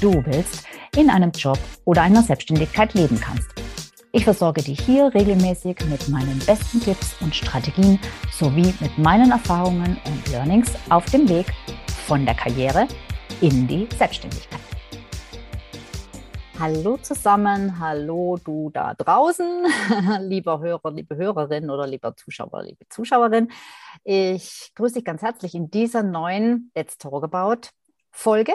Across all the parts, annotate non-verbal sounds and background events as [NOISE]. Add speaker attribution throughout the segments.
Speaker 1: du willst, in einem Job oder einer Selbstständigkeit leben kannst. Ich versorge dich hier regelmäßig mit meinen besten Tipps und Strategien sowie mit meinen Erfahrungen und Learnings auf dem Weg von der Karriere in die Selbstständigkeit. Hallo zusammen, hallo du da draußen, [LAUGHS] lieber Hörer, liebe Hörerin oder lieber Zuschauer, liebe Zuschauerin. Ich grüße dich ganz herzlich in dieser neuen Let's Talk About Folge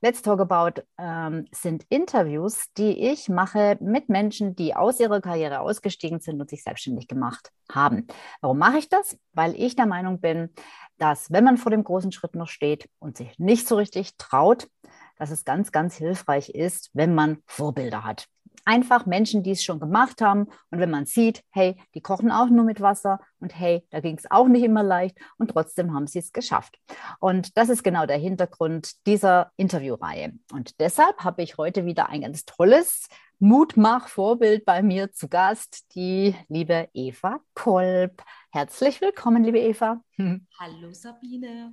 Speaker 1: Let's Talk About ähm, sind Interviews, die ich mache mit Menschen, die aus ihrer Karriere ausgestiegen sind und sich selbstständig gemacht haben. Warum mache ich das? Weil ich der Meinung bin, dass wenn man vor dem großen Schritt noch steht und sich nicht so richtig traut, dass es ganz, ganz hilfreich ist, wenn man Vorbilder hat einfach Menschen, die es schon gemacht haben. Und wenn man sieht, hey, die kochen auch nur mit Wasser und hey, da ging es auch nicht immer leicht und trotzdem haben sie es geschafft. Und das ist genau der Hintergrund dieser Interviewreihe. Und deshalb habe ich heute wieder ein ganz tolles Mutmach-Vorbild bei mir zu Gast, die liebe Eva Kolb. Herzlich willkommen, liebe Eva. [LAUGHS]
Speaker 2: Hallo Sabine.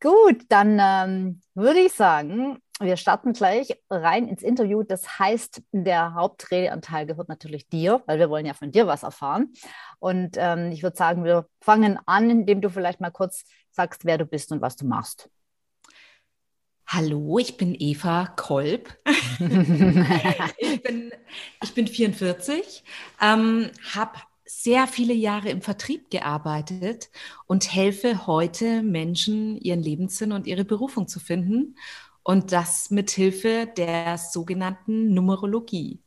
Speaker 1: Gut, dann ähm, würde ich sagen, wir starten gleich rein ins Interview. Das heißt, der Hauptredeanteil gehört natürlich dir, weil wir wollen ja von dir was erfahren. Und ähm, ich würde sagen, wir fangen an, indem du vielleicht mal kurz sagst, wer du bist und was du machst.
Speaker 2: Hallo, ich bin Eva Kolb. [LAUGHS] ich, bin, ich bin 44, ähm, habe sehr viele Jahre im Vertrieb gearbeitet und helfe heute Menschen, ihren Lebenssinn und ihre Berufung zu finden. Und das mit Hilfe der sogenannten Numerologie.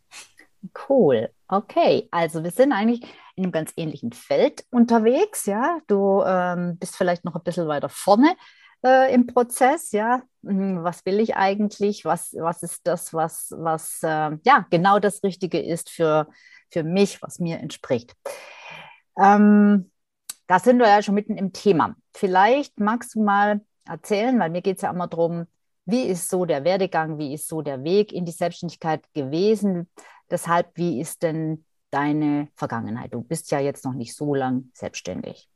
Speaker 1: Cool. Okay, also wir sind eigentlich in einem ganz ähnlichen Feld unterwegs. Ja, du ähm, bist vielleicht noch ein bisschen weiter vorne äh, im Prozess. Ja, hm, was will ich eigentlich? Was, was ist das, was, was äh, ja genau das Richtige ist für, für mich, was mir entspricht? Ähm, da sind wir ja schon mitten im Thema. Vielleicht magst du mal erzählen, weil mir geht es ja immer darum, wie ist so der Werdegang, wie ist so der Weg in die Selbstständigkeit gewesen? Deshalb, wie ist denn deine Vergangenheit? Du bist ja jetzt noch nicht so lang selbstständig.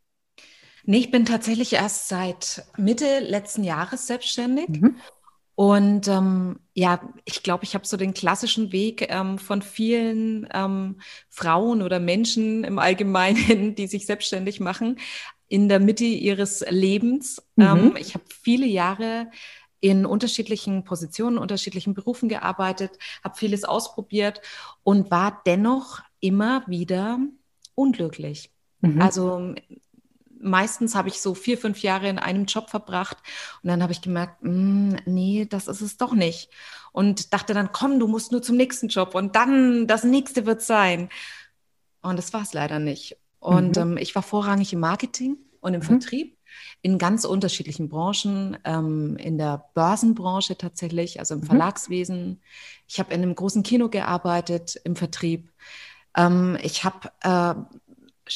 Speaker 2: Nee, ich bin tatsächlich erst seit Mitte letzten Jahres selbstständig. Mhm. Und ähm, ja, ich glaube, ich habe so den klassischen Weg ähm, von vielen ähm, Frauen oder Menschen im Allgemeinen, [LAUGHS] die sich selbstständig machen, in der Mitte ihres Lebens. Mhm. Ähm, ich habe viele Jahre in unterschiedlichen Positionen, unterschiedlichen Berufen gearbeitet, habe vieles ausprobiert und war dennoch immer wieder unglücklich. Mhm. Also meistens habe ich so vier, fünf Jahre in einem Job verbracht und dann habe ich gemerkt, mm, nee, das ist es doch nicht. Und dachte dann, komm, du musst nur zum nächsten Job und dann das nächste wird sein. Und das war es leider nicht. Und mhm. ähm, ich war vorrangig im Marketing und im mhm. Vertrieb in ganz unterschiedlichen Branchen, ähm, in der Börsenbranche tatsächlich, also im mhm. Verlagswesen. Ich habe in einem großen Kino gearbeitet, im Vertrieb. Ähm, ich habe äh,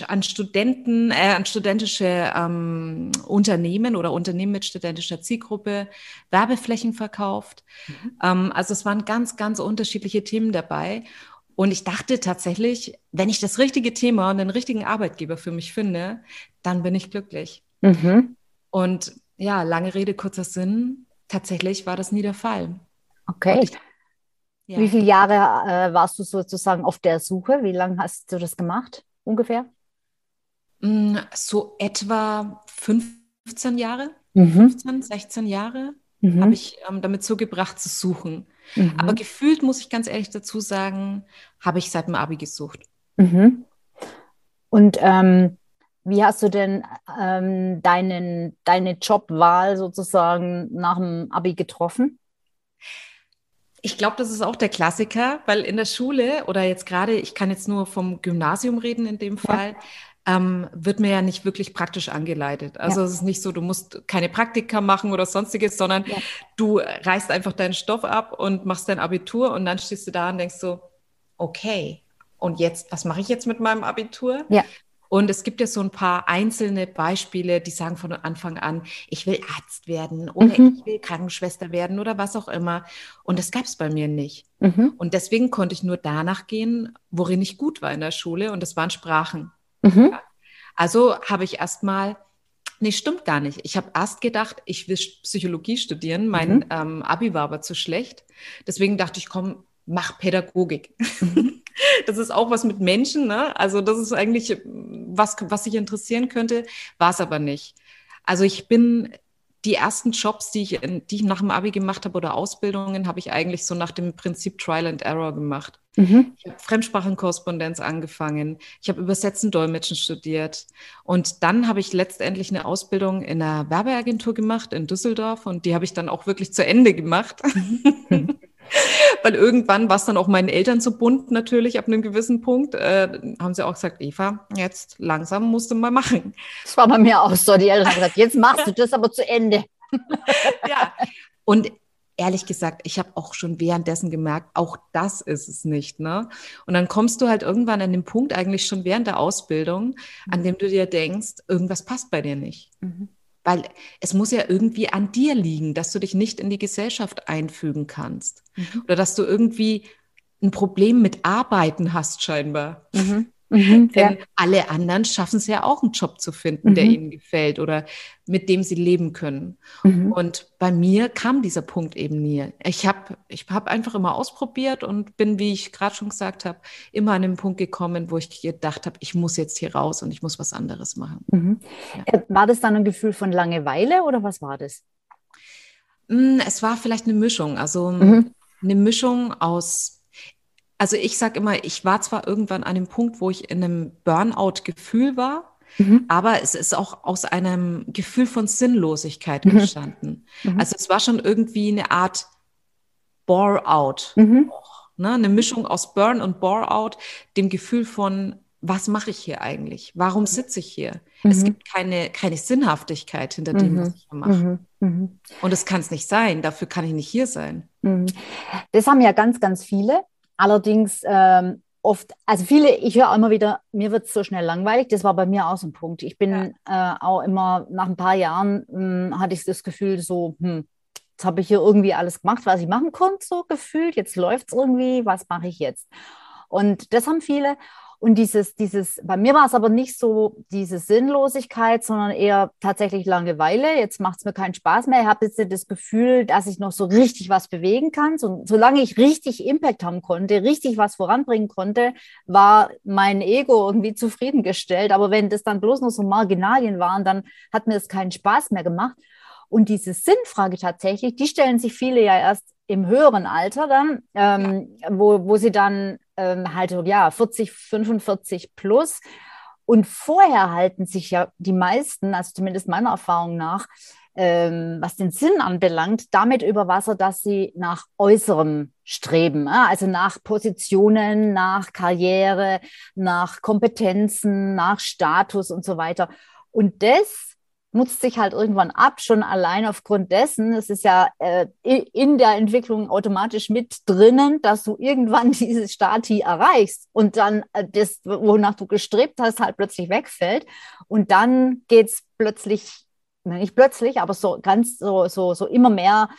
Speaker 2: an Studenten, äh, an studentische ähm, Unternehmen oder Unternehmen mit studentischer Zielgruppe Werbeflächen verkauft. Mhm. Ähm, also es waren ganz, ganz unterschiedliche Themen dabei. Und ich dachte tatsächlich, wenn ich das richtige Thema und den richtigen Arbeitgeber für mich finde, dann bin ich glücklich. Mhm. Und ja, lange Rede, kurzer Sinn, tatsächlich war das nie der Fall.
Speaker 1: Okay. Ich, ja. Wie viele Jahre äh, warst du sozusagen auf der Suche? Wie lange hast du das gemacht, ungefähr?
Speaker 2: Mm, so etwa 15 Jahre, mhm. 15, 16 Jahre mhm. habe ich ähm, damit zugebracht zu suchen. Mhm. Aber gefühlt, muss ich ganz ehrlich dazu sagen, habe ich seit dem Abi gesucht.
Speaker 1: Mhm. Und ähm, wie hast du denn ähm, deinen, deine Jobwahl sozusagen nach dem Abi getroffen?
Speaker 2: Ich glaube, das ist auch der Klassiker, weil in der Schule oder jetzt gerade, ich kann jetzt nur vom Gymnasium reden in dem Fall, ähm, wird mir ja nicht wirklich praktisch angeleitet. Also ja. es ist nicht so, du musst keine Praktika machen oder sonstiges, sondern ja. du reißt einfach deinen Stoff ab und machst dein Abitur und dann stehst du da und denkst so, okay, und jetzt, was mache ich jetzt mit meinem Abitur?
Speaker 1: Ja.
Speaker 2: Und es gibt ja so ein paar einzelne Beispiele, die sagen von Anfang an, ich will Arzt werden oder mhm. ich will Krankenschwester werden oder was auch immer. Und das gab es bei mir nicht. Mhm. Und deswegen konnte ich nur danach gehen, worin ich gut war in der Schule. Und das waren Sprachen. Mhm. Ja. Also habe ich erstmal Nee, stimmt gar nicht. Ich habe erst gedacht, ich will Psychologie studieren. Mein mhm. ähm, Abi war aber zu schlecht. Deswegen dachte ich, komm, mach Pädagogik. Mhm. [LAUGHS] Das ist auch was mit Menschen, ne? Also das ist eigentlich was, was sich interessieren könnte, war es aber nicht. Also ich bin die ersten Jobs, die ich, die ich nach dem Abi gemacht habe oder Ausbildungen, habe ich eigentlich so nach dem Prinzip Trial and Error gemacht. Mhm. Ich habe Fremdsprachenkorrespondenz angefangen. Ich habe Übersetzen, Dolmetschen studiert. Und dann habe ich letztendlich eine Ausbildung in einer Werbeagentur gemacht in Düsseldorf und die habe ich dann auch wirklich zu Ende gemacht. Mhm. [LAUGHS] Weil irgendwann war es dann auch meinen Eltern zu bunt, natürlich, ab einem gewissen Punkt. Äh, haben sie auch gesagt, Eva, jetzt langsam musst du mal machen.
Speaker 1: Das war bei mir auch so. Die Eltern haben gesagt, jetzt machst du das aber zu Ende. [LAUGHS]
Speaker 2: ja. Und ehrlich gesagt, ich habe auch schon währenddessen gemerkt, auch das ist es nicht. Ne? Und dann kommst du halt irgendwann an den Punkt, eigentlich schon während der Ausbildung, an dem du dir denkst, irgendwas passt bei dir nicht. Mhm. Weil es muss ja irgendwie an dir liegen, dass du dich nicht in die Gesellschaft einfügen kannst. Mhm. Oder dass du irgendwie ein Problem mit Arbeiten hast, scheinbar. Mhm. Mhm, Denn ja. alle anderen schaffen es ja auch, einen Job zu finden, mhm. der ihnen gefällt oder mit dem sie leben können. Mhm. Und bei mir kam dieser Punkt eben nie. Ich habe ich hab einfach immer ausprobiert und bin, wie ich gerade schon gesagt habe, immer an den Punkt gekommen, wo ich gedacht habe, ich muss jetzt hier raus und ich muss was anderes machen.
Speaker 1: Mhm. Ja. Äh, war das dann ein Gefühl von Langeweile oder was war das?
Speaker 2: Hm, es war vielleicht eine Mischung. Also mhm. eine Mischung aus also ich sage immer, ich war zwar irgendwann an dem Punkt, wo ich in einem Burnout-Gefühl war, mhm. aber es ist auch aus einem Gefühl von Sinnlosigkeit mhm. entstanden. Mhm. Also es war schon irgendwie eine Art Bore-out. Mhm. Ne? Eine Mischung aus Burn und Bore-out, dem Gefühl von, was mache ich hier eigentlich? Warum sitze ich hier? Es mhm. gibt keine, keine Sinnhaftigkeit hinter dem, was mhm. ich hier mache. Und es kann es nicht sein. Dafür kann ich nicht hier sein.
Speaker 1: Das haben ja ganz, ganz viele. Allerdings ähm, oft, also viele, ich höre immer wieder, mir wird es so schnell langweilig. Das war bei mir auch so ein Punkt. Ich bin ja. äh, auch immer, nach ein paar Jahren mh, hm, hatte ich das Gefühl, so, hm, jetzt habe ich hier irgendwie alles gemacht, was ich machen konnte, so gefühlt. Jetzt läuft es irgendwie, was mache ich jetzt? Und das haben viele. Und dieses, dieses, bei mir war es aber nicht so diese Sinnlosigkeit, sondern eher tatsächlich Langeweile. Jetzt macht es mir keinen Spaß mehr. Ich habe jetzt das Gefühl, dass ich noch so richtig was bewegen kann. So, solange ich richtig Impact haben konnte, richtig was voranbringen konnte, war mein Ego irgendwie [LAUGHS] zufriedengestellt. Aber wenn das dann bloß noch so Marginalien waren, dann hat mir das keinen Spaß mehr gemacht. Und diese Sinnfrage tatsächlich, die stellen sich viele ja erst im höheren Alter dann, ähm, wo, wo sie dann ähm, halt, ja, 40, 45 plus. Und vorher halten sich ja die meisten, also zumindest meiner Erfahrung nach, ähm, was den Sinn anbelangt, damit über Wasser, dass sie nach Äußerem streben, also nach Positionen, nach Karriere, nach Kompetenzen, nach Status und so weiter. Und das nutzt sich halt irgendwann ab, schon allein aufgrund dessen, es ist ja äh, in der Entwicklung automatisch mit drinnen, dass du irgendwann [LAUGHS] dieses Stati erreichst und dann äh, das, wonach du gestrebt hast, halt plötzlich wegfällt. Und dann geht es plötzlich, nicht plötzlich, aber so ganz so, so, so immer mehr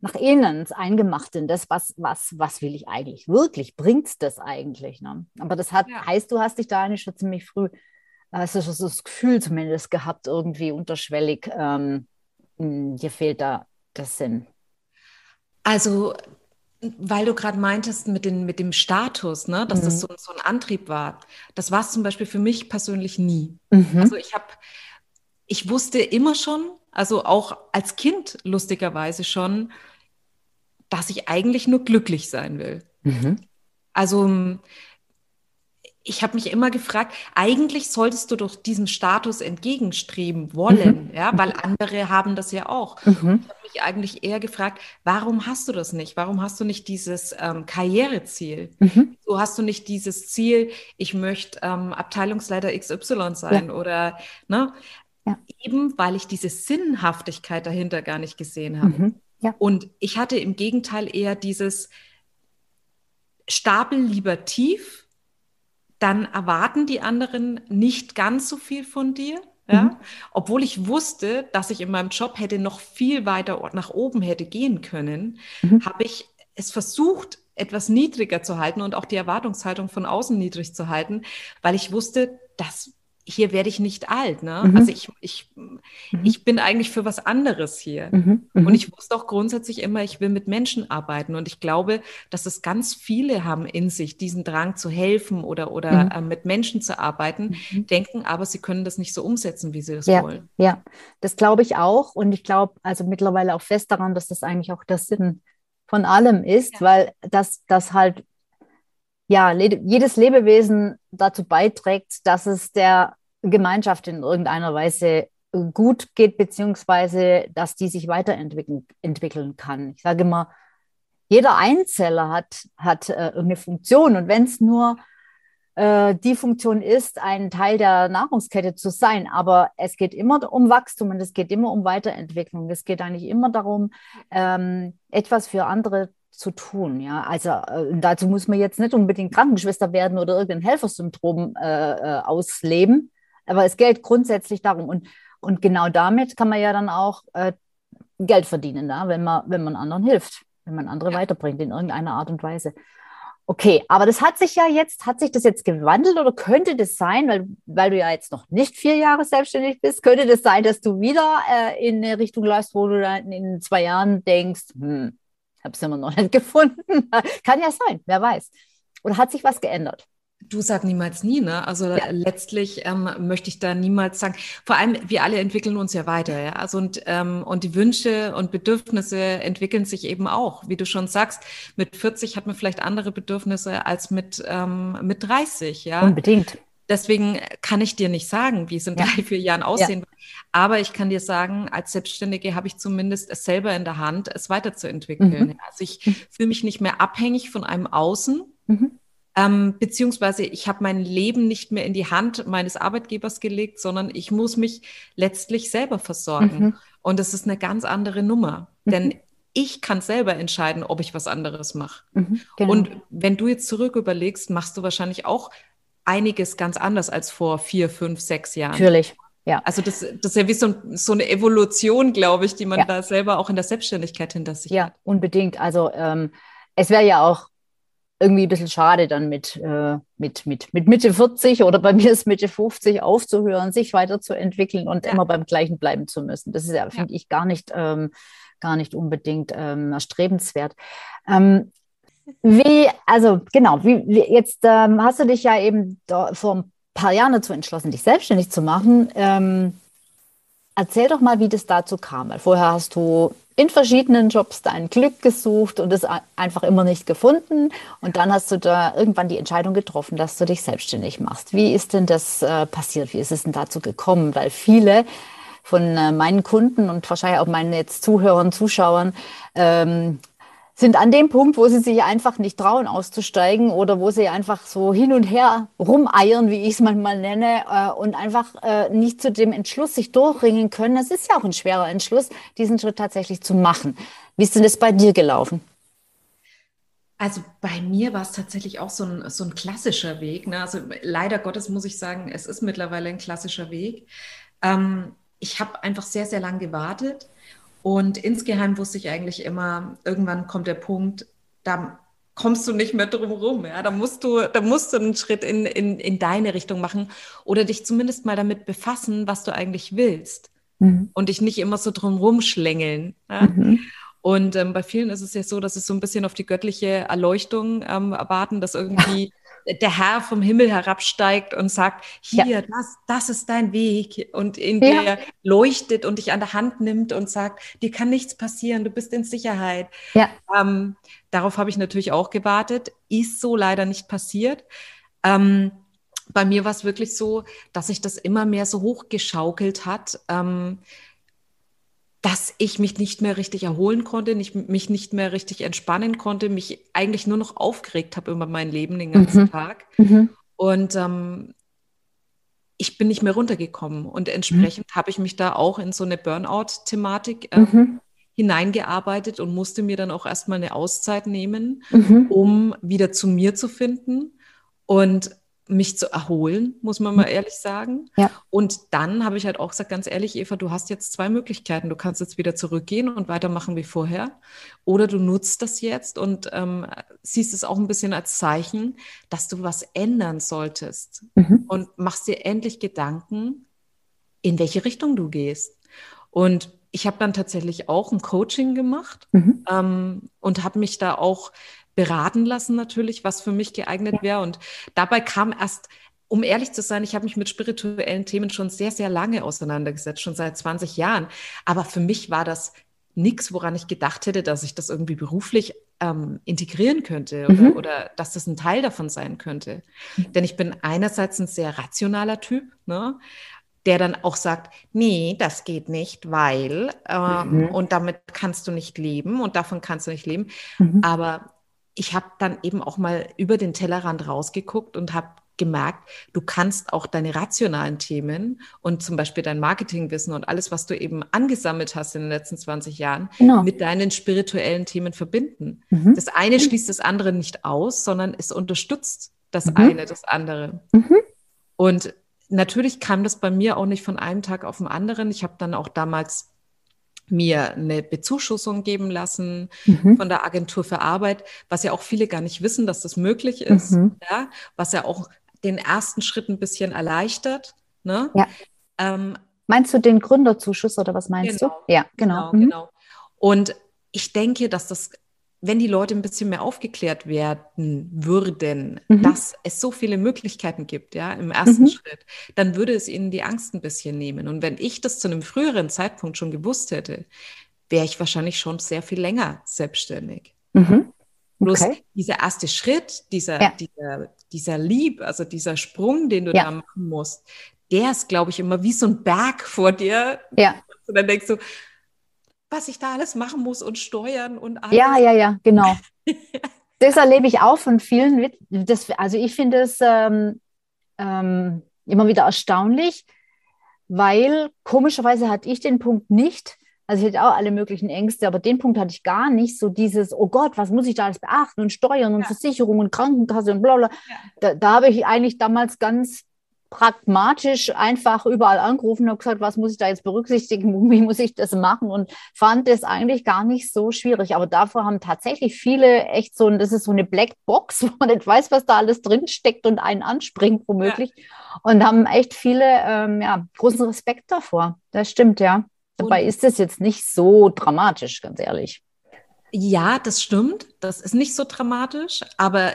Speaker 1: nach innen, ins Eingemachte, in das, was, was, was will ich eigentlich wirklich, bringt das eigentlich? Ne? Aber das hat, ja. heißt, du hast dich da eigentlich schon ziemlich früh also so das Gefühl zumindest gehabt, irgendwie unterschwellig, ähm, hm, dir fehlt da der Sinn.
Speaker 2: Also, weil du gerade meintest mit, den, mit dem Status, ne, dass mhm. das so, so, ein Antrieb war, das war es zum Beispiel für mich persönlich nie. Mhm. Also ich habe, ich wusste immer schon, also auch als Kind lustigerweise schon, dass ich eigentlich nur glücklich sein will. Mhm. Also ich habe mich immer gefragt, eigentlich solltest du doch diesem Status entgegenstreben wollen, mhm. ja, weil andere haben das ja auch. Mhm. Ich habe mich eigentlich eher gefragt, warum hast du das nicht? Warum hast du nicht dieses ähm, Karriereziel? Mhm. So hast du nicht dieses Ziel, ich möchte ähm, Abteilungsleiter XY sein ja. oder ne? Ja. Eben weil ich diese Sinnhaftigkeit dahinter gar nicht gesehen habe. Mhm. Ja. Und ich hatte im Gegenteil eher dieses Stapel lieber tief dann erwarten die anderen nicht ganz so viel von dir. Ja? Mhm. Obwohl ich wusste, dass ich in meinem Job hätte noch viel weiter nach oben hätte gehen können, mhm. habe ich es versucht, etwas niedriger zu halten und auch die Erwartungshaltung von außen niedrig zu halten, weil ich wusste, dass hier werde ich nicht alt. Ne? Mhm. Also ich, ich, mhm. ich bin eigentlich für was anderes hier. Mhm. Mhm. Und ich wusste auch grundsätzlich immer, ich will mit Menschen arbeiten. Und ich glaube, dass es ganz viele haben in sich, diesen Drang zu helfen oder, oder mhm. äh, mit Menschen zu arbeiten, mhm. denken aber, sie können das nicht so umsetzen, wie sie das
Speaker 1: ja,
Speaker 2: wollen.
Speaker 1: Ja, das glaube ich auch. Und ich glaube also mittlerweile auch fest daran, dass das eigentlich auch der Sinn von allem ist, ja. weil das, das halt ja, jedes Lebewesen dazu beiträgt, dass es der Gemeinschaft in irgendeiner Weise gut geht, beziehungsweise dass die sich weiterentwickeln entwickeln kann. Ich sage immer, jeder Einzeller hat, hat äh, eine Funktion und wenn es nur äh, die Funktion ist, ein Teil der Nahrungskette zu sein, aber es geht immer um Wachstum und es geht immer um Weiterentwicklung. Es geht eigentlich immer darum, ähm, etwas für andere zu tun. Ja, also äh, dazu muss man jetzt nicht unbedingt Krankenschwester werden oder irgendein Helfersyndrom äh, äh, ausleben. Aber es geht grundsätzlich darum. Und, und genau damit kann man ja dann auch äh, Geld verdienen, ja? wenn, man, wenn man anderen hilft, wenn man andere weiterbringt in irgendeiner Art und Weise. Okay, aber das hat sich ja jetzt, hat sich das jetzt gewandelt oder könnte das sein, weil, weil du ja jetzt noch nicht vier Jahre selbstständig bist, könnte das sein, dass du wieder äh, in eine Richtung läufst, wo du dann in zwei Jahren denkst, hm, habe es immer noch [LAUGHS] nicht gefunden. Kann ja sein, wer weiß. Oder hat sich was geändert?
Speaker 2: Du sag niemals nie, ne? Also ja. letztlich ähm, möchte ich da niemals sagen. Vor allem, wir alle entwickeln uns ja weiter, ja. Also und, ähm, und die Wünsche und Bedürfnisse entwickeln sich eben auch. Wie du schon sagst, mit 40 hat man vielleicht andere Bedürfnisse als mit, ähm, mit 30, ja.
Speaker 1: Unbedingt.
Speaker 2: Deswegen kann ich dir nicht sagen, wie es in ja. drei, vier Jahren aussehen wird. Ja. Aber ich kann dir sagen, als Selbstständige habe ich zumindest es selber in der Hand, es weiterzuentwickeln. Mhm. Also ich mhm. fühle mich nicht mehr abhängig von einem Außen. Mhm ähm, beziehungsweise ich habe mein Leben nicht mehr in die Hand meines Arbeitgebers gelegt, sondern ich muss mich letztlich selber versorgen. Mhm. Und das ist eine ganz andere Nummer, mhm. denn ich kann selber entscheiden, ob ich was anderes mache. Mhm, genau. Und wenn du jetzt zurück überlegst, machst du wahrscheinlich auch einiges ganz anders als vor vier, fünf, sechs Jahren.
Speaker 1: Natürlich. Ja.
Speaker 2: Also das, das ist ja wie so, so eine Evolution, glaube ich, die man ja. da selber auch in der Selbstständigkeit hinter sich
Speaker 1: ja, hat. Ja, unbedingt. Also ähm, es wäre ja auch irgendwie ein bisschen schade, dann mit, äh, mit, mit, mit Mitte 40 oder bei [LAUGHS] mir ist Mitte 50 aufzuhören, sich weiterzuentwickeln und ja. immer beim Gleichen bleiben zu müssen. Das ist ja, finde ich, gar nicht, ähm, gar nicht unbedingt ähm, erstrebenswert. Ähm, wie, also genau, wie, wie jetzt ähm, hast du dich ja eben vor ein paar Jahren dazu entschlossen, dich selbstständig zu machen. Ähm, erzähl doch mal, wie das dazu kam. Weil vorher hast du in verschiedenen Jobs dein Glück gesucht und es einfach immer nicht gefunden. Und dann hast du da irgendwann die Entscheidung getroffen, dass du dich selbstständig machst. Wie ist denn das äh, passiert? Wie ist es denn dazu gekommen? Weil viele von äh, meinen Kunden und wahrscheinlich auch meinen jetzt Zuhörern, Zuschauern ähm, sind an dem Punkt, wo sie sich einfach nicht trauen auszusteigen oder wo sie einfach so hin und her rumeiern, wie ich es manchmal nenne, äh, und einfach äh, nicht zu dem Entschluss sich durchringen können. Das ist ja auch ein schwerer Entschluss, diesen Schritt tatsächlich zu machen. Wie ist denn das bei dir gelaufen?
Speaker 2: Also bei mir war es tatsächlich auch so ein, so ein klassischer Weg. Ne? Also leider Gottes muss ich sagen, es ist mittlerweile ein klassischer Weg. Ähm, ich habe einfach sehr, sehr lang gewartet und insgeheim wusste ich eigentlich immer, irgendwann kommt der Punkt, da kommst du nicht mehr drum rum. Ja? Da, musst du, da musst du einen Schritt in, in, in deine Richtung machen oder dich zumindest mal damit befassen, was du eigentlich willst. Mhm. Und dich nicht immer so drum rumschlängeln. Ja? Mhm. Und ähm, bei vielen ist es ja so, dass es so ein bisschen auf die göttliche Erleuchtung ähm, erwarten, dass irgendwie [LAUGHS] der Herr vom Himmel herabsteigt und sagt, hier, ja. das, das ist dein Weg und in ja. dir leuchtet und dich an der Hand nimmt und sagt, dir kann nichts passieren, du bist in Sicherheit. Ja. Ähm, darauf habe ich natürlich auch gewartet, ist so leider nicht passiert. Ähm, bei mir war es wirklich so, dass sich das immer mehr so hochgeschaukelt hat, ähm, dass ich mich nicht mehr richtig erholen konnte, nicht, mich nicht mehr richtig entspannen konnte, mich eigentlich nur noch aufgeregt habe über mein Leben den ganzen mhm. Tag. Mhm. Und ähm, ich bin nicht mehr runtergekommen. Und entsprechend mhm. habe ich mich da auch in so eine Burnout-Thematik ähm, mhm. hineingearbeitet und musste mir dann auch erstmal eine Auszeit nehmen, mhm. um wieder zu mir zu finden. Und mich zu erholen, muss man mal mhm. ehrlich sagen. Ja. Und dann habe ich halt auch gesagt, ganz ehrlich, Eva, du hast jetzt zwei Möglichkeiten. Du kannst jetzt wieder zurückgehen und weitermachen wie vorher. Oder du nutzt das jetzt und ähm, siehst es auch ein bisschen als Zeichen, dass du was ändern solltest. Mhm. Und machst dir endlich Gedanken, in welche Richtung du gehst. Und ich habe dann tatsächlich auch ein Coaching gemacht mhm. ähm, und habe mich da auch beraten lassen natürlich, was für mich geeignet wäre. Und dabei kam erst, um ehrlich zu sein, ich habe mich mit spirituellen Themen schon sehr, sehr lange auseinandergesetzt, schon seit 20 Jahren. Aber für mich war das nichts, woran ich gedacht hätte, dass ich das irgendwie beruflich ähm, integrieren könnte oder, mhm. oder, dass das ein Teil davon sein könnte. Mhm. Denn ich bin einerseits ein sehr rationaler Typ, ne? der dann auch sagt, nee, das geht nicht, weil ähm, mhm. und damit kannst du nicht leben und davon kannst du nicht leben. Mhm. Aber ich habe dann eben auch mal über den Tellerrand rausgeguckt und habe gemerkt, du kannst auch deine rationalen Themen und zum Beispiel dein Marketingwissen und alles, was du eben angesammelt hast in den letzten 20 Jahren, genau. mit deinen spirituellen Themen verbinden. Mhm. Das eine schließt das andere nicht aus, sondern es unterstützt das mhm. eine, das andere. Mhm. Und natürlich kam das bei mir auch nicht von einem Tag auf den anderen. Ich habe dann auch damals mir eine Bezuschussung geben lassen mhm. von der Agentur für Arbeit, was ja auch viele gar nicht wissen, dass das möglich ist, mhm. ja, was ja auch den ersten Schritt ein bisschen erleichtert. Ne?
Speaker 1: Ja. Ähm, meinst du den Gründerzuschuss oder was meinst genau,
Speaker 2: du? Ja, genau. Genau, mhm. genau. Und ich denke, dass das wenn die Leute ein bisschen mehr aufgeklärt werden würden, mhm. dass es so viele Möglichkeiten gibt, ja, im ersten mhm. Schritt, dann würde es ihnen die Angst ein bisschen nehmen. Und wenn ich das zu einem früheren Zeitpunkt schon gewusst hätte, wäre ich wahrscheinlich schon sehr viel länger selbstständig. Mhm. Bloß dieser erste Schritt, dieser, ja. dieser, dieser Lieb, also dieser Sprung, den du ja. da machen musst, der ist, glaube ich, immer wie so ein Berg vor dir. Ja. Und dann denkst du, was ich da alles machen muss und steuern und alles.
Speaker 1: Ja, ja, ja, genau. [LAUGHS] das erlebe ich auch von vielen. Das, also ich finde es ähm, ähm, immer wieder erstaunlich, weil komischerweise hatte ich den Punkt nicht. Also ich hatte auch alle möglichen Ängste, aber den Punkt hatte ich gar nicht. So dieses, oh Gott, was muss ich da alles beachten und Steuern und ja. Versicherung und Krankenkasse und bla bla. Ja. Da, da habe ich eigentlich damals ganz pragmatisch einfach überall angerufen und habe gesagt, was muss ich da jetzt berücksichtigen, [LAUGHS] wie muss ich das machen und fand das eigentlich gar nicht so schwierig. Aber davor haben tatsächlich viele echt so, das ist so eine Blackbox, [LAUGHS] wo man nicht weiß, was da alles drinsteckt und einen anspringt womöglich ja. und haben echt viele ähm, ja, großen Respekt davor. Das stimmt, ja. Dabei und ist es jetzt nicht so dramatisch, ganz ehrlich.
Speaker 2: Ja, das stimmt. Das ist nicht so dramatisch, aber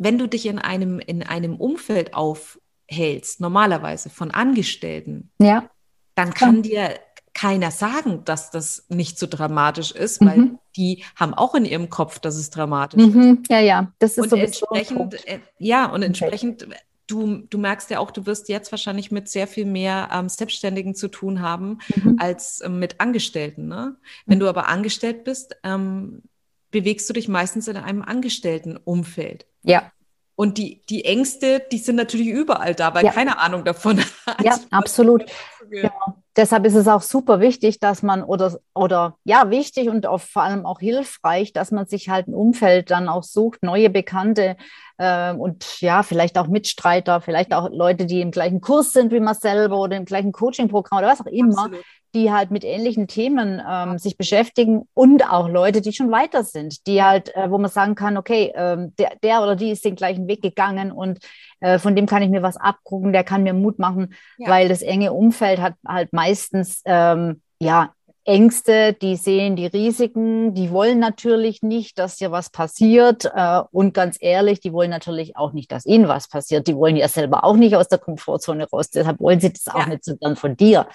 Speaker 2: wenn du dich in einem, in einem Umfeld aufhältst, normalerweise von Angestellten, ja. dann kann dir keiner sagen, dass das nicht so dramatisch ist, weil mhm. die haben auch in ihrem Kopf, dass es dramatisch mhm.
Speaker 1: ist. Ja, ja, das ist
Speaker 2: und entsprechend, äh, ja, und entsprechend, okay. du, du merkst ja auch, du wirst jetzt wahrscheinlich mit sehr viel mehr ähm, Selbstständigen zu tun haben mhm. als ähm, mit Angestellten. Ne? Wenn du aber angestellt bist, ähm, bewegst du dich meistens in einem Angestelltenumfeld.
Speaker 1: Ja.
Speaker 2: Und die, die Ängste, die sind natürlich überall da, weil ja. keine Ahnung davon
Speaker 1: hat. [LAUGHS] Ja, absolut. Genau. Deshalb ist es auch super wichtig, dass man oder, oder ja, wichtig und auch, vor allem auch hilfreich, dass man sich halt ein Umfeld dann auch sucht, neue Bekannte äh, und ja, vielleicht auch Mitstreiter, vielleicht auch Leute, die im gleichen Kurs sind wie man selber oder im gleichen Coaching-Programm oder was auch immer, Absolut. die halt mit ähnlichen Themen ähm, sich beschäftigen und auch Leute, die schon weiter sind, die halt, äh, wo man sagen kann, okay, ähm, der, der oder die ist den gleichen Weg gegangen und äh, von dem kann ich mir was abgucken, der kann mir Mut machen, ja. weil das enge Umfeld hat halt meistens ähm, ja Ängste, die sehen die Risiken, die wollen natürlich nicht, dass hier was passiert. Äh, und ganz ehrlich, die wollen natürlich auch nicht, dass ihnen was passiert. Die wollen ja selber auch nicht aus der Komfortzone raus. Deshalb wollen sie das auch ja. nicht so dann von dir.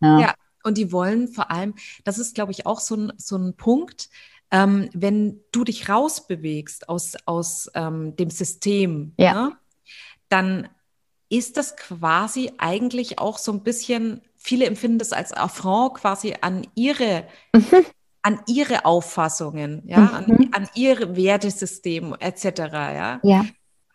Speaker 2: Ja. ja. Und die wollen vor allem, das ist, glaube ich, auch so ein, so ein Punkt, ähm, wenn du dich rausbewegst aus, aus ähm, dem System, ja. ne? Dann ist das quasi eigentlich auch so ein bisschen, viele empfinden das als Affront quasi an ihre, mhm. an ihre Auffassungen, ja, mhm. an, an ihre Wertesystem etc. Ja?
Speaker 1: ja.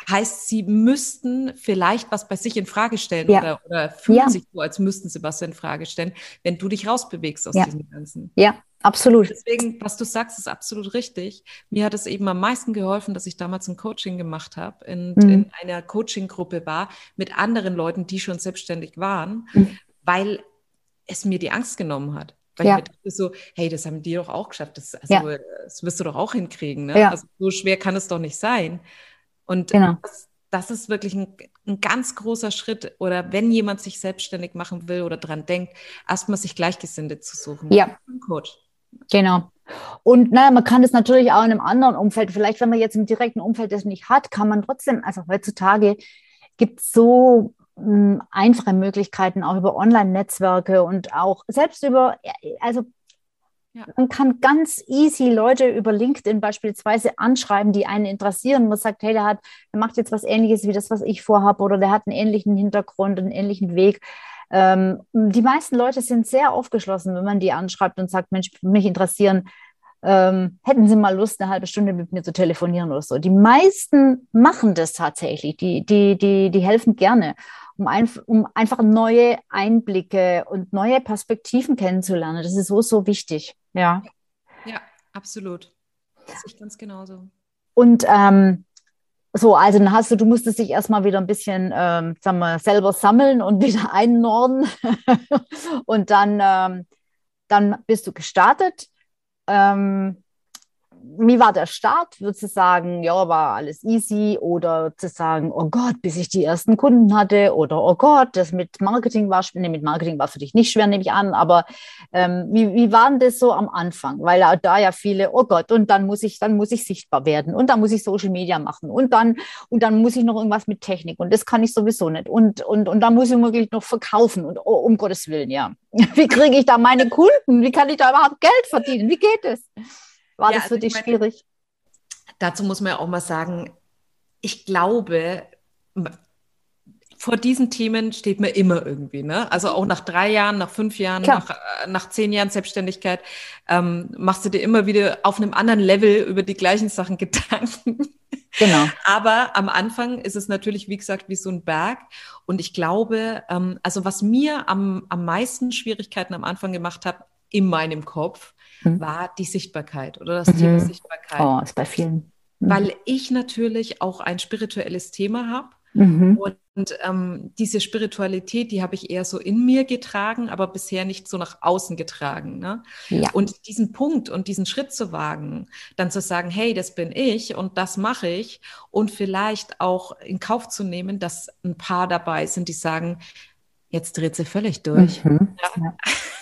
Speaker 2: Heißt, sie müssten vielleicht was bei sich in Frage stellen ja. oder, oder fühlen ja. sich so, als müssten sie was in Frage stellen, wenn du dich rausbewegst aus diesem Ganzen.
Speaker 1: Ja, absolut.
Speaker 2: Deswegen, was du sagst, ist absolut richtig. Mir hat es eben am meisten geholfen, dass ich damals ein Coaching gemacht habe, in, mhm. in einer Coaching-Gruppe war mit anderen Leuten, die schon selbstständig waren, mhm. weil es mir die Angst genommen hat. Weil ja. ich mir dachte so, hey, das haben die doch auch geschafft. Das, also, ja. das wirst du doch auch hinkriegen. Ne? Ja. Also, so schwer kann es doch nicht sein. Und genau. das, das, ist wirklich ein, ein, ganz großer Schritt. Oder wenn jemand sich selbstständig machen will oder dran denkt, erstmal sich Gleichgesinnte zu suchen.
Speaker 1: Ja. Ein Coach. Genau. Und naja, man kann das natürlich auch in einem anderen Umfeld, vielleicht wenn man jetzt im direkten Umfeld das nicht hat, kann man trotzdem, also heutzutage gibt es so mh, hm, einfache Möglichkeiten, auch über Online-Netzwerke und auch selbst über, also ja. Man kann ganz easy Leute über LinkedIn beispielsweise anschreiben, die einen interessieren. Man sagt, hey, der hat, der macht jetzt was ähnliches wie das, was ich vorhabe, oder der hat einen ähnlichen Hintergrund, einen ähnlichen Weg. Ähm, die meisten Leute sind sehr aufgeschlossen, wenn man die anschreibt und sagt, Mensch, mich interessieren, ähm, hätten Sie mal Lust, eine halbe Stunde mit mir zu telefonieren oder so. Die meisten machen das tatsächlich, die, die, die, die helfen gerne um, ein, um einfach neue Einblicke und neue Perspektiven kennenzulernen. Das ist so, so wichtig. Ja,
Speaker 2: ja absolut. Das sehe ich ganz genauso.
Speaker 1: Und ähm, so, also dann hast du, du musstest dich erstmal wieder ein bisschen, ähm, sagen wir, selber sammeln und [LAUGHS] wieder einnorden. und dann, ähm, dann bist du gestartet. Ähm, wie war der Start? Würdest du sagen, ja, war alles easy? Oder zu sagen, oh Gott, bis ich die ersten Kunden hatte? Oder oh Gott, das mit Marketing war. Nee, mit Marketing war für dich nicht schwer, nehme ich an. Aber ähm, wie, wie war das so am Anfang? Weil da ja viele, oh Gott, und dann muss ich, dann muss ich sichtbar werden und dann muss ich Social Media machen und dann, und dann muss ich noch irgendwas mit Technik und das kann ich sowieso nicht. Und, und, und dann muss ich wirklich noch verkaufen und oh, um Gottes Willen, ja. [LAUGHS] Wie kriege ich da meine Kunden? Wie kann ich da überhaupt Geld verdienen? Wie geht es? War ja, das für also dich meine, schwierig?
Speaker 2: Dazu muss man ja auch mal sagen, ich glaube, vor diesen Themen steht man immer irgendwie. Ne? Also auch nach drei Jahren, nach fünf Jahren, nach, äh, nach zehn Jahren Selbstständigkeit ähm, machst du dir immer wieder auf einem anderen Level über die gleichen Sachen [LAUGHS] Gedanken.
Speaker 1: Genau.
Speaker 2: Aber am Anfang ist es natürlich, wie gesagt, wie so ein Berg. Und ich glaube, ähm, also was mir am, am meisten Schwierigkeiten am Anfang gemacht hat, in meinem Kopf, mhm. war die Sichtbarkeit oder das mhm. Thema Sichtbarkeit.
Speaker 1: Oh, ist bei vielen.
Speaker 2: Mhm. Weil ich natürlich auch ein spirituelles Thema habe. Mhm. Und ähm, diese Spiritualität, die habe ich eher so in mir getragen, aber bisher nicht so nach außen getragen. Ne? Ja. Und diesen Punkt und diesen Schritt zu wagen, dann zu sagen, hey, das bin ich und das mache ich und vielleicht auch in Kauf zu nehmen, dass ein paar dabei sind, die sagen, jetzt dreht sie völlig durch. Mhm. Ja.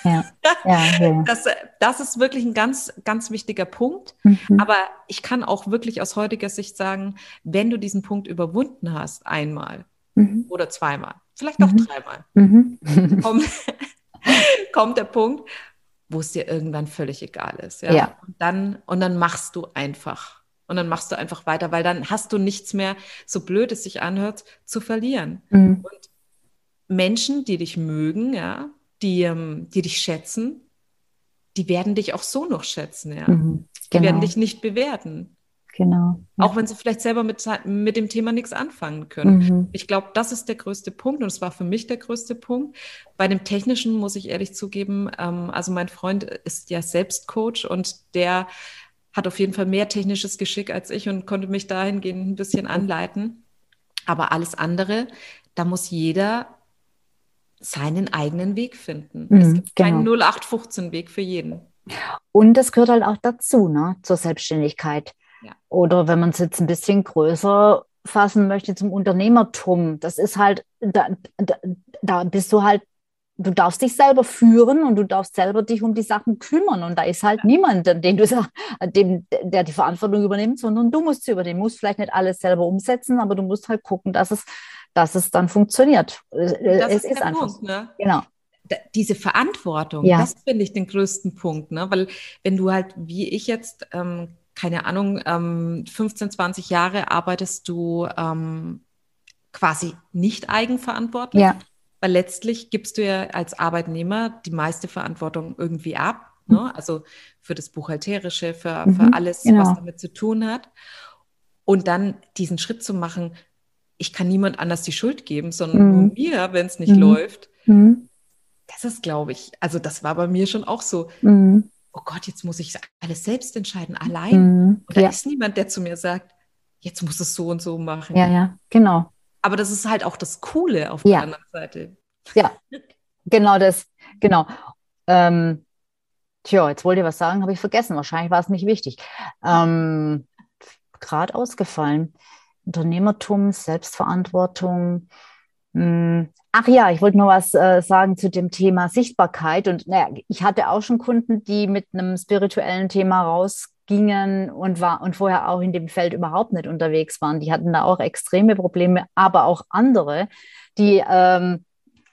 Speaker 2: Ja. Ja, [LAUGHS] das, das, ist wirklich ein ganz, ganz wichtiger Punkt. Mhm. Aber ich kann auch wirklich aus heutiger Sicht sagen, wenn du diesen Punkt überwunden hast, einmal mhm. oder zweimal, vielleicht auch mhm. dreimal, mhm. [LAUGHS] [LAUGHS] kommt, kommt, der Punkt, wo es dir irgendwann völlig egal ist. Ja? ja. Und, dann, und dann machst du einfach. Und dann machst du einfach weiter, weil dann hast du nichts mehr, so blöd es sich anhört, zu verlieren. Mhm. Und Menschen, die dich mögen, ja, die, ähm, die dich schätzen, die werden dich auch so noch schätzen, ja. Mhm, genau. Die werden dich nicht bewerten.
Speaker 1: Genau.
Speaker 2: Ja. Auch wenn sie vielleicht selber mit, mit dem Thema nichts anfangen können. Mhm. Ich glaube, das ist der größte Punkt und es war für mich der größte Punkt. Bei dem Technischen muss ich ehrlich zugeben, ähm, also mein Freund ist ja selbst Coach und der hat auf jeden Fall mehr technisches Geschick als ich und konnte mich dahingehend ein bisschen anleiten. Aber alles andere, da muss jeder seinen eigenen Weg finden. Mhm, es gibt genau. keinen 0815-Weg für jeden.
Speaker 1: Und das gehört halt auch dazu, ne, zur Selbstständigkeit. Ja. Oder wenn man es jetzt ein bisschen größer fassen möchte, zum Unternehmertum. Das ist halt, da, da, da bist du halt du darfst dich selber führen und du darfst selber dich um die Sachen kümmern. Und da ist halt niemand, den du, dem, der die Verantwortung übernimmt, sondern du musst sie übernehmen. Du musst vielleicht nicht alles selber umsetzen, aber du musst halt gucken, dass es dass es dann funktioniert.
Speaker 2: Das es ist, ist einfach Punkt, ne?
Speaker 1: Genau.
Speaker 2: Diese Verantwortung, ja. das finde ich den größten Punkt, ne? Weil wenn du halt, wie ich jetzt, ähm, keine Ahnung, ähm, 15, 20 Jahre arbeitest du ähm, quasi nicht eigenverantwortlich. Ja. Weil letztlich gibst du ja als Arbeitnehmer die meiste Verantwortung irgendwie ab. Ne? Mhm. Also für das Buchhalterische, für, mhm, für alles, genau. was damit zu tun hat. Und dann diesen Schritt zu machen, ich kann niemand anders die Schuld geben, sondern mhm. nur mir, wenn es nicht mhm. läuft. Mhm. Das ist, glaube ich, also das war bei mir schon auch so. Mhm. Oh Gott, jetzt muss ich alles selbst entscheiden, allein. Mhm. Und da ja. ist niemand, der zu mir sagt, jetzt muss es so und so machen.
Speaker 1: Ja, ja, genau.
Speaker 2: Aber das ist halt auch das Coole auf der ja. anderen Seite.
Speaker 1: Ja, genau das, genau. Ähm, tja, jetzt wollte ich was sagen, habe ich vergessen. Wahrscheinlich war es nicht wichtig. Ähm, Gerade ausgefallen. Unternehmertum, Selbstverantwortung. Hm. Ach ja, ich wollte noch was äh, sagen zu dem Thema Sichtbarkeit. Und naja, ich hatte auch schon Kunden, die mit einem spirituellen Thema rausgingen und war und vorher auch in dem Feld überhaupt nicht unterwegs waren. Die hatten da auch extreme Probleme, aber auch andere, die ähm,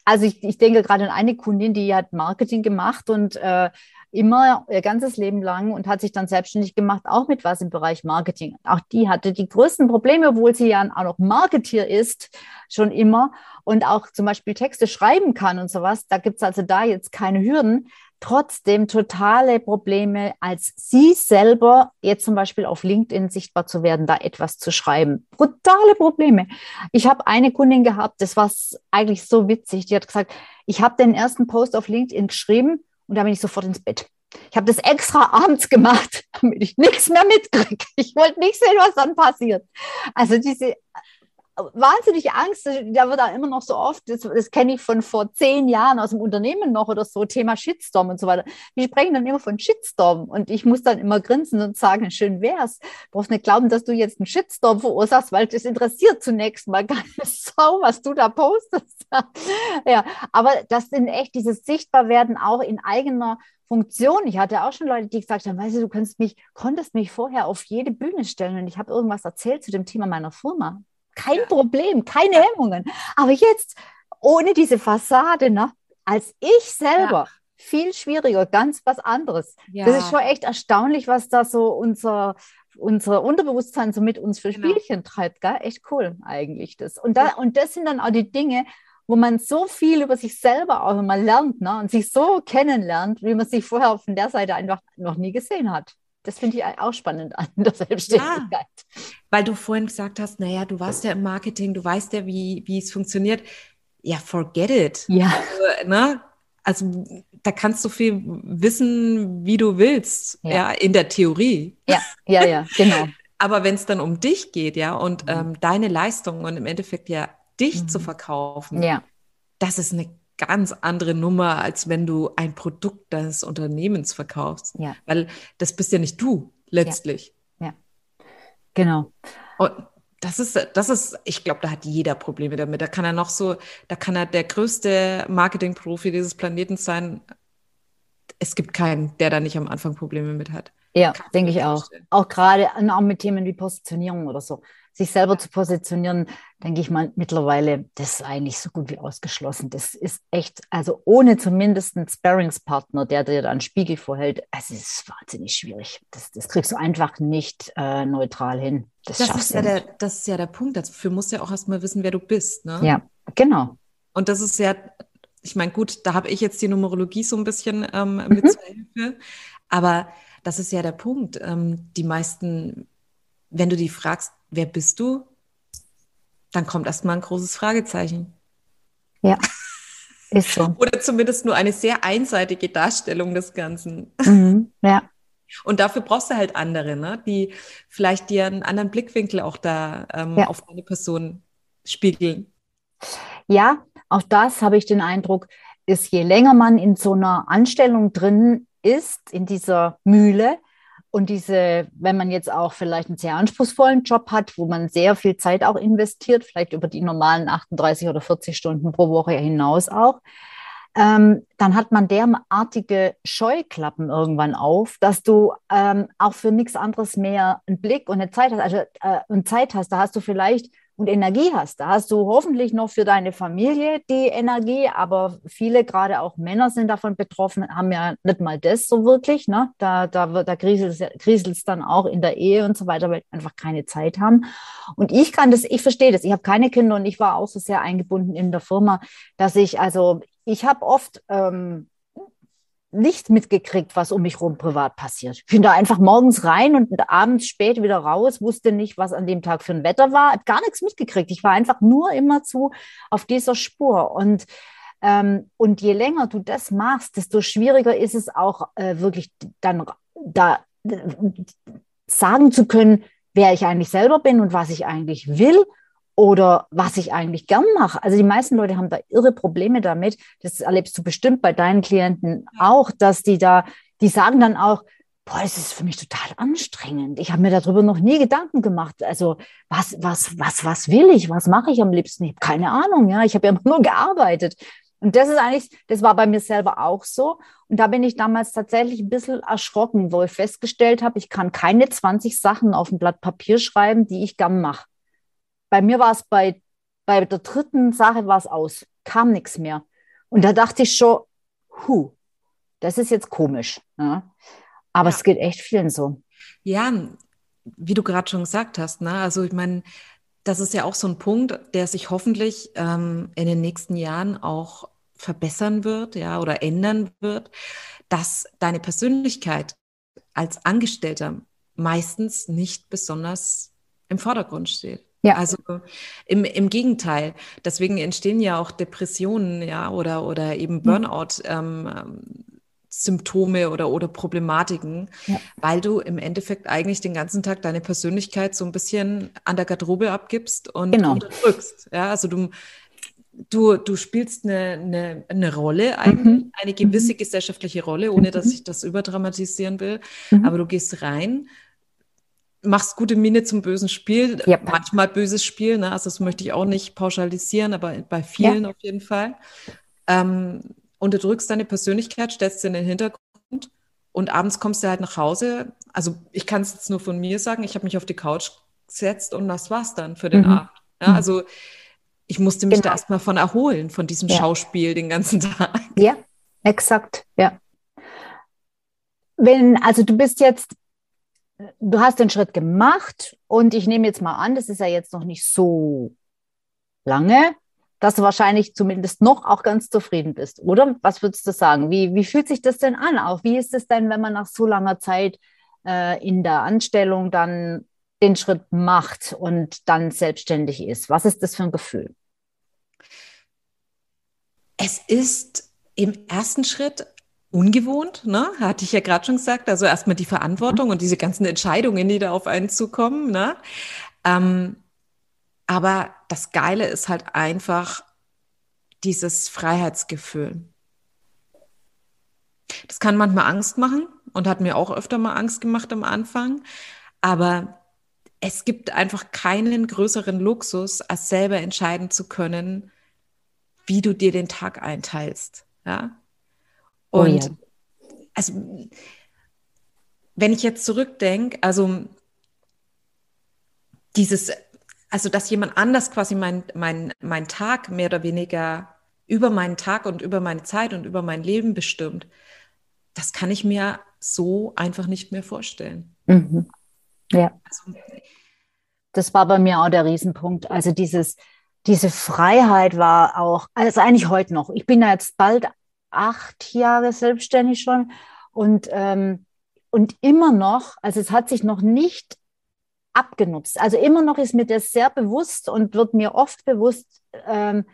Speaker 1: also ich, ich denke gerade an eine Kundin, die hat Marketing gemacht und äh, immer ihr ganzes Leben lang und hat sich dann selbstständig gemacht, auch mit was im Bereich Marketing. Auch die hatte die größten Probleme, obwohl sie ja auch noch Marketeer ist, schon immer und auch zum Beispiel Texte schreiben kann und sowas. Da gibt es also da jetzt keine Hürden. Trotzdem totale Probleme, als sie selber jetzt zum Beispiel auf LinkedIn sichtbar zu werden, da etwas zu schreiben. Brutale Probleme. Ich habe eine Kundin gehabt, das war eigentlich so witzig. Die hat gesagt, ich habe den ersten Post auf LinkedIn geschrieben und da bin ich sofort ins Bett. Ich habe das extra abends gemacht, [LAUGHS] damit ich nichts mehr mitkriege. Ich wollte nicht sehen, was dann passiert. Also diese wahnsinnig Angst, da wird da immer noch so oft, das, das kenne ich von vor zehn Jahren aus dem Unternehmen noch oder so, Thema Shitstorm und so weiter. Die sprechen dann immer von Shitstorm und ich muss dann immer grinsen und sagen, schön wär's. Du brauchst nicht glauben, dass du jetzt einen Shitstorm verursachst, weil das interessiert zunächst mal [LAUGHS] keine Sau, was du da postest. [LAUGHS] ja, aber das sind echt dieses Sichtbarwerden auch in eigener Funktion. Ich hatte auch schon Leute, die gesagt haben, weißt du, du mich, konntest mich vorher auf jede Bühne stellen und ich habe irgendwas erzählt zu dem Thema meiner Firma. Kein ja. Problem, keine ja. Hemmungen. Aber jetzt ohne diese Fassade, ne, als ich selber, ja. viel schwieriger, ganz was anderes. Das ist schon echt erstaunlich, was da so unser, unser Unterbewusstsein so mit uns für genau. Spielchen treibt. Gell? Echt cool eigentlich das. Und, da, und das sind dann auch die Dinge, wo man so viel über sich selber auch immer lernt ne? und sich so kennenlernt, wie man sich vorher von der Seite einfach noch nie gesehen hat. Das finde ich auch spannend an der Selbstständigkeit. Ja,
Speaker 2: weil du vorhin gesagt hast, naja, du warst ja im Marketing, du weißt ja, wie, wie es funktioniert. Ja, forget it.
Speaker 1: Ja.
Speaker 2: Also, ne? also da kannst du viel wissen, wie du willst, ja, ja in der Theorie.
Speaker 1: Ja, ja, ja, [LAUGHS] genau.
Speaker 2: Aber wenn es dann um dich geht, ja, und mhm. ähm, deine Leistung und im Endeffekt ja dich mhm. zu verkaufen,
Speaker 1: ja.
Speaker 2: das ist eine ganz andere Nummer, als wenn du ein Produkt deines Unternehmens verkaufst.
Speaker 1: Ja.
Speaker 2: Weil das bist ja nicht du letztlich.
Speaker 1: Ja, ja. genau.
Speaker 2: Und das ist, das ist, ich glaube, da hat jeder Probleme damit. Da kann er noch so, da kann er der größte Marketingprofi dieses Planeten sein. Es gibt keinen, der da nicht am Anfang Probleme mit hat.
Speaker 1: Ja, denke ich auch. Auch gerade auch mit Themen wie Positionierung oder so sich selber zu positionieren, denke ich mal, mittlerweile, das ist eigentlich so gut wie ausgeschlossen. Das ist echt, also ohne zumindest einen Sparringspartner, der dir da einen Spiegel vorhält, es ist wahnsinnig schwierig. Das, das kriegst du einfach nicht äh, neutral hin.
Speaker 2: Das, das ist ja der, das ist ja der Punkt. Dafür musst du ja auch erstmal wissen, wer du bist. Ne?
Speaker 1: Ja, genau.
Speaker 2: Und das ist ja, ich meine, gut, da habe ich jetzt die Numerologie so ein bisschen ähm, mit mhm. zur Hilfe. Aber das ist ja der Punkt. Ähm, die meisten, wenn du die fragst, wer bist du? Dann kommt erstmal ein großes Fragezeichen.
Speaker 1: Ja, ist so. [LAUGHS]
Speaker 2: Oder zumindest nur eine sehr einseitige Darstellung des Ganzen.
Speaker 1: Mhm, ja.
Speaker 2: Und dafür brauchst du halt andere, ne? die vielleicht dir einen anderen Blickwinkel auch da ähm, ja. auf deine Person spiegeln.
Speaker 1: Ja, auch das habe ich den Eindruck, ist je länger man in so einer Anstellung drin ist, in dieser Mühle, und diese, wenn man jetzt auch vielleicht einen sehr anspruchsvollen Job hat, wo man sehr viel Zeit auch investiert, vielleicht über die normalen 38 oder 40 Stunden pro Woche hinaus auch, ähm, dann hat man derartige Scheuklappen irgendwann auf, dass du ähm, auch für nichts anderes mehr einen Blick und eine Zeit hast. Also äh, und Zeit hast, da hast du vielleicht und Energie hast. Da hast du hoffentlich noch für deine Familie die Energie, aber viele, gerade auch Männer, sind davon betroffen, haben ja nicht mal das so wirklich. Ne? Da, da, da kriselt es dann auch in der Ehe und so weiter, weil einfach keine Zeit haben. Und ich kann das, ich verstehe das. Ich habe keine Kinder und ich war auch so sehr eingebunden in der Firma, dass ich, also ich habe oft ähm, nicht mitgekriegt, was um mich herum privat passiert. Ich bin da einfach morgens rein und abends spät wieder raus, wusste nicht, was an dem Tag für ein Wetter war, habe gar nichts mitgekriegt. Ich war einfach nur immer zu auf dieser Spur. Und, ähm, und je länger du das machst, desto schwieriger ist es auch äh, wirklich dann da äh, sagen zu können, wer ich eigentlich selber bin und was ich eigentlich will oder was ich eigentlich gern mache. Also die meisten Leute haben da irre Probleme damit. Das erlebst du bestimmt bei deinen Klienten auch, dass die da, die sagen dann auch, boah, das ist für mich total anstrengend. Ich habe mir darüber noch nie Gedanken gemacht. Also was, was, was, was will ich? Was mache ich am liebsten? Ich habe keine Ahnung. Ja, ich habe ja [LAUGHS] nur gearbeitet. Und das ist eigentlich, das war bei mir selber auch so. Und da bin ich damals tatsächlich ein bisschen erschrocken, wo ich festgestellt habe, ich kann keine 20 Sachen auf ein Blatt Papier schreiben, die ich gern mache bei mir war es bei, bei der dritten Sache war es aus, kam nichts mehr. Und da dachte ich schon, hu, das ist jetzt komisch. Ja? Aber ja. es geht echt vielen so.
Speaker 2: Ja, wie du gerade schon gesagt hast, ne? also ich meine, das ist ja auch so ein Punkt, der sich hoffentlich ähm, in den nächsten Jahren auch verbessern wird, ja, oder ändern wird, dass deine Persönlichkeit als Angestellter meistens nicht besonders im Vordergrund steht. Ja. Also im, im Gegenteil. Deswegen entstehen ja auch Depressionen, ja, oder, oder eben hm. Burnout. Ähm, Symptome oder, oder Problematiken, ja. weil du im Endeffekt eigentlich den ganzen Tag deine Persönlichkeit so ein bisschen an der Garderobe abgibst und genau. unterdrückst. Ja, also du, du, du spielst eine, eine, eine Rolle, eigentlich, mhm. eine gewisse mhm. gesellschaftliche Rolle, ohne dass mhm. ich das überdramatisieren will, mhm. aber du gehst rein machst gute Miene zum bösen Spiel, yep. manchmal böses Spiel, ne? also das möchte ich auch nicht pauschalisieren, aber bei vielen ja. auf jeden Fall. Ähm, unterdrückst deine Persönlichkeit, stellst sie in den Hintergrund und abends kommst du halt nach Hause. Also ich kann es jetzt nur von mir sagen, ich habe mich auf die Couch gesetzt und das war's dann für den mhm. Abend. Ja, mhm. also ich musste mich genau. da erstmal von erholen, von diesem ja. Schauspiel den ganzen [LAUGHS] Tag.
Speaker 1: Ja, exakt, ja. Wenn, also du bist jetzt du hast den Schritt gemacht und ich nehme jetzt mal an, das ist ja jetzt noch nicht so lange, dass du wahrscheinlich zumindest noch auch ganz zufrieden bist, oder? Was würdest du sagen? Wie, wie fühlt sich das denn an? Auch wie ist es denn, wenn man nach so langer Zeit äh, in der Anstellung dann den Schritt macht und dann selbstständig ist? Was ist das für ein Gefühl?
Speaker 2: Es ist im ersten Schritt ungewohnt, ne? Hatte ich ja gerade schon gesagt. Also erstmal die Verantwortung und diese ganzen Entscheidungen, die da auf einen zukommen, ne? Ähm, aber das Geile ist halt einfach dieses Freiheitsgefühl. Das kann manchmal Angst machen und hat mir auch öfter mal Angst gemacht am Anfang. Aber es gibt einfach keinen größeren Luxus, als selber entscheiden zu können, wie du dir den Tag einteilst. Ja? Und oh ja. also, wenn ich jetzt zurückdenke, also dieses, also dass jemand anders quasi mein, mein, mein Tag mehr oder weniger über meinen Tag und über meine Zeit und über mein Leben bestimmt, das kann ich mir so einfach nicht mehr vorstellen.
Speaker 1: Mhm. Ja. Also, das war bei mir auch der Riesenpunkt. Also dieses, diese Freiheit war auch, also eigentlich heute noch. Ich bin ja jetzt bald acht Jahre selbstständig schon und, ähm, und immer noch, also es hat sich noch nicht abgenutzt. Also immer noch ist mir das sehr bewusst und wird mir oft bewusst ähm,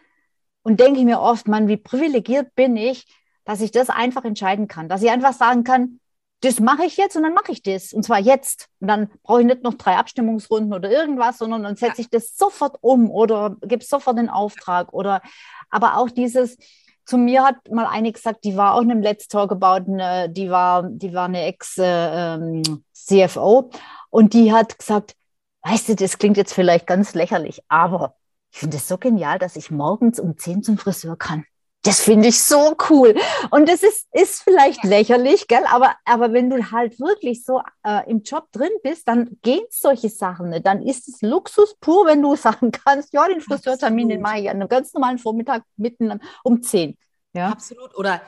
Speaker 1: und denke ich mir oft, man, wie privilegiert bin ich, dass ich das einfach entscheiden kann, dass ich einfach sagen kann, das mache ich jetzt und dann mache ich das. Und zwar jetzt. Und dann brauche ich nicht noch drei Abstimmungsrunden oder irgendwas, sondern dann setze ich das sofort um oder gebe sofort den Auftrag. Oder aber auch dieses, zu mir hat mal eine gesagt, die war auch in einem Let's Talk About, eine, die war, die war eine Ex-CFO äh, ähm, und die hat gesagt, weißt du, das klingt jetzt vielleicht ganz lächerlich, aber ich finde es so genial, dass ich morgens um 10 zum Friseur kann. Das finde ich so cool. Und das ist, ist vielleicht ja. lächerlich, gell? Aber, aber wenn du halt wirklich so äh, im Job drin bist, dann gehen solche Sachen nicht. Dann ist es Luxus pur, wenn du [LAUGHS] sagen kannst, ja, den Friseurtermin, den mache ich an einem ganz normalen Vormittag mitten um 10. Ja?
Speaker 2: Absolut. Oder,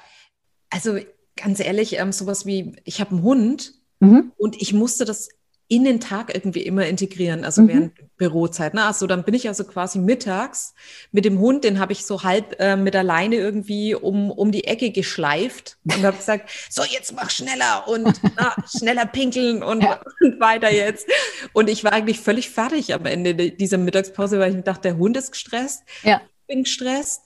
Speaker 2: also ganz ehrlich, ähm, sowas wie, ich habe einen Hund mhm. und ich musste das in den Tag irgendwie immer integrieren, also mhm. während Bürozeit. Ne? Also dann bin ich also quasi mittags mit dem Hund, den habe ich so halb äh, mit der Leine irgendwie um, um die Ecke geschleift und habe gesagt, [LAUGHS] so jetzt mach schneller und na, [LAUGHS] schneller pinkeln und, ja. [LAUGHS] und, weiter jetzt. Und ich war eigentlich völlig fertig am Ende dieser Mittagspause, weil ich dachte, der Hund ist gestresst, ja. ich bin gestresst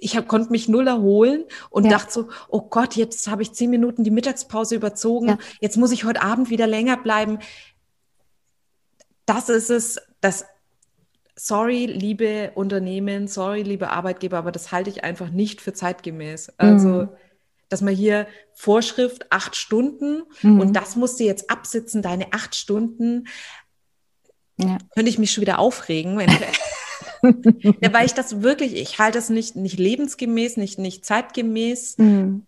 Speaker 2: ich hab, konnte mich null erholen und ja. dachte so, oh Gott, jetzt habe ich zehn Minuten die Mittagspause überzogen, ja. jetzt muss ich heute Abend wieder länger bleiben. Das ist es, das, sorry, liebe Unternehmen, sorry, liebe Arbeitgeber, aber das halte ich einfach nicht für zeitgemäß. Also, mhm. dass man hier Vorschrift acht Stunden mhm. und das musst du jetzt absitzen, deine acht Stunden. Ja. Könnte ich mich schon wieder aufregen, wenn [LAUGHS] ja, weil ich das wirklich, ich halte das nicht, nicht lebensgemäß, nicht, nicht zeitgemäß. Mhm.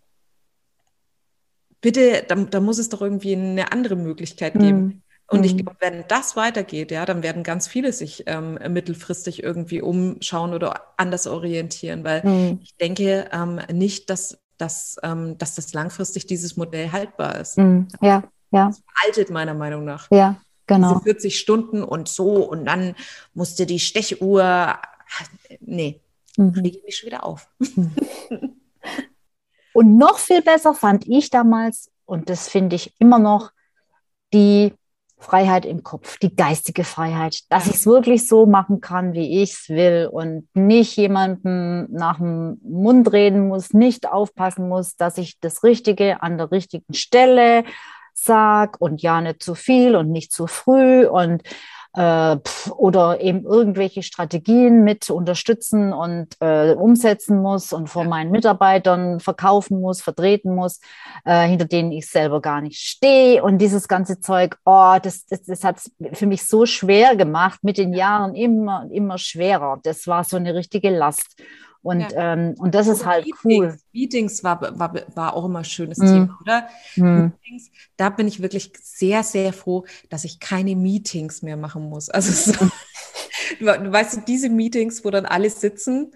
Speaker 2: Bitte, da, da, muss es doch irgendwie eine andere Möglichkeit geben. Mhm. Und ich mhm. glaube, wenn das weitergeht, ja, dann werden ganz viele sich ähm, mittelfristig irgendwie umschauen oder anders orientieren, weil mhm. ich denke ähm, nicht, dass, dass, ähm, dass das langfristig dieses Modell haltbar ist.
Speaker 1: Mhm. Ja, ja. Das
Speaker 2: veraltet meiner Meinung nach.
Speaker 1: Ja, Genau. Diese
Speaker 2: 40 Stunden und so und dann musste die Stechuhr. Nee, mhm. rege mich schon wieder auf. [LAUGHS]
Speaker 1: und noch viel besser fand ich damals, und das finde ich immer noch, die Freiheit im Kopf, die geistige Freiheit, dass ich es wirklich so machen kann, wie ich es will und nicht jemandem nach dem Mund reden muss, nicht aufpassen muss, dass ich das Richtige an der richtigen Stelle sag und ja nicht zu viel und nicht zu früh und äh, oder eben irgendwelche Strategien mit unterstützen und äh, umsetzen muss und vor meinen Mitarbeitern verkaufen muss, vertreten muss, äh, hinter denen ich selber gar nicht stehe. Und dieses ganze Zeug, oh, das, das, das hat es für mich so schwer gemacht, mit den Jahren immer, immer schwerer. Das war so eine richtige Last. Und, ja. ähm, und das ist halt
Speaker 2: Meetings,
Speaker 1: cool.
Speaker 2: Meetings war, war, war auch immer ein schönes mm. Thema, oder? Mm. Meetings, da bin ich wirklich sehr, sehr froh, dass ich keine Meetings mehr machen muss. Also so, [LAUGHS] du, weißt du, diese Meetings, wo dann alle sitzen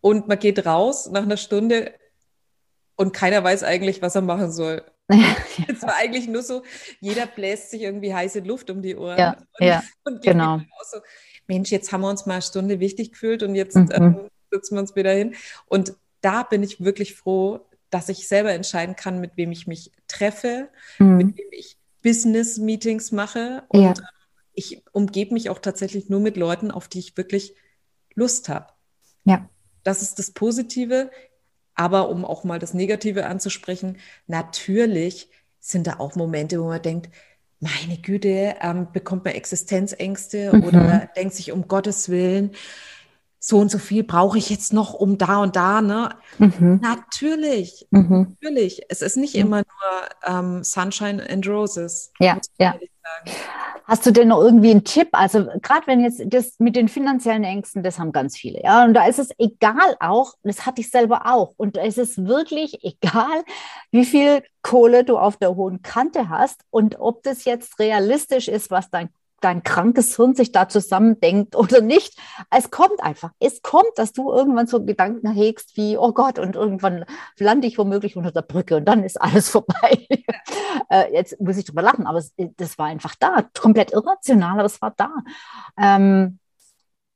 Speaker 2: und man geht raus nach einer Stunde und keiner weiß eigentlich, was er machen soll. [LAUGHS] Es war eigentlich nur so, jeder bläst sich irgendwie heiße Luft um die Ohren.
Speaker 1: Ja, [LAUGHS]
Speaker 2: und,
Speaker 1: ja und genau.
Speaker 2: So, Mensch, jetzt haben wir uns mal eine Stunde wichtig gefühlt und jetzt mhm. ähm, setzen wir uns wieder hin. Und da bin ich wirklich froh, dass ich selber entscheiden kann, mit wem ich mich treffe, mhm. mit wem ich Business-Meetings mache. Und ja. Ähm, ich umgebe mich auch tatsächlich nur mit Leuten, auf die ich wirklich Lust habe.
Speaker 1: Ja.
Speaker 2: Das ist das Positive. Aber um auch mal das Negative anzusprechen, natürlich sind da auch Momente, wo man denkt, meine Güte, ähm, bekommt man Existenzängste mhm. oder denkt sich um Gottes Willen, so und so viel brauche ich jetzt noch um da und da, ne? Mhm. Natürlich, mhm. natürlich. Es ist nicht mhm. immer nur ähm, Sunshine and Roses.
Speaker 1: Ja, ja. Hast du denn noch irgendwie einen Tipp? Also gerade wenn jetzt das mit den finanziellen Ängsten, das haben ganz viele, ja. Und da ist es egal auch, das hatte ich selber auch. Und es ist wirklich [LAUGHS] egal, wie viel Kohle du auf der hohen Kante hast und ob das jetzt realistisch ist, was dein dein krankes Hirn sich da zusammendenkt oder nicht. Es kommt einfach. Es kommt, dass du irgendwann so Gedanken hegst wie, oh Gott, und irgendwann lande ich womöglich unter der Brücke und dann ist alles [LAUGHS] vorbei. äh, jetzt muss ich drüber lachen, aber es, das war einfach da. Komplett irrational, aber es war da. Ähm,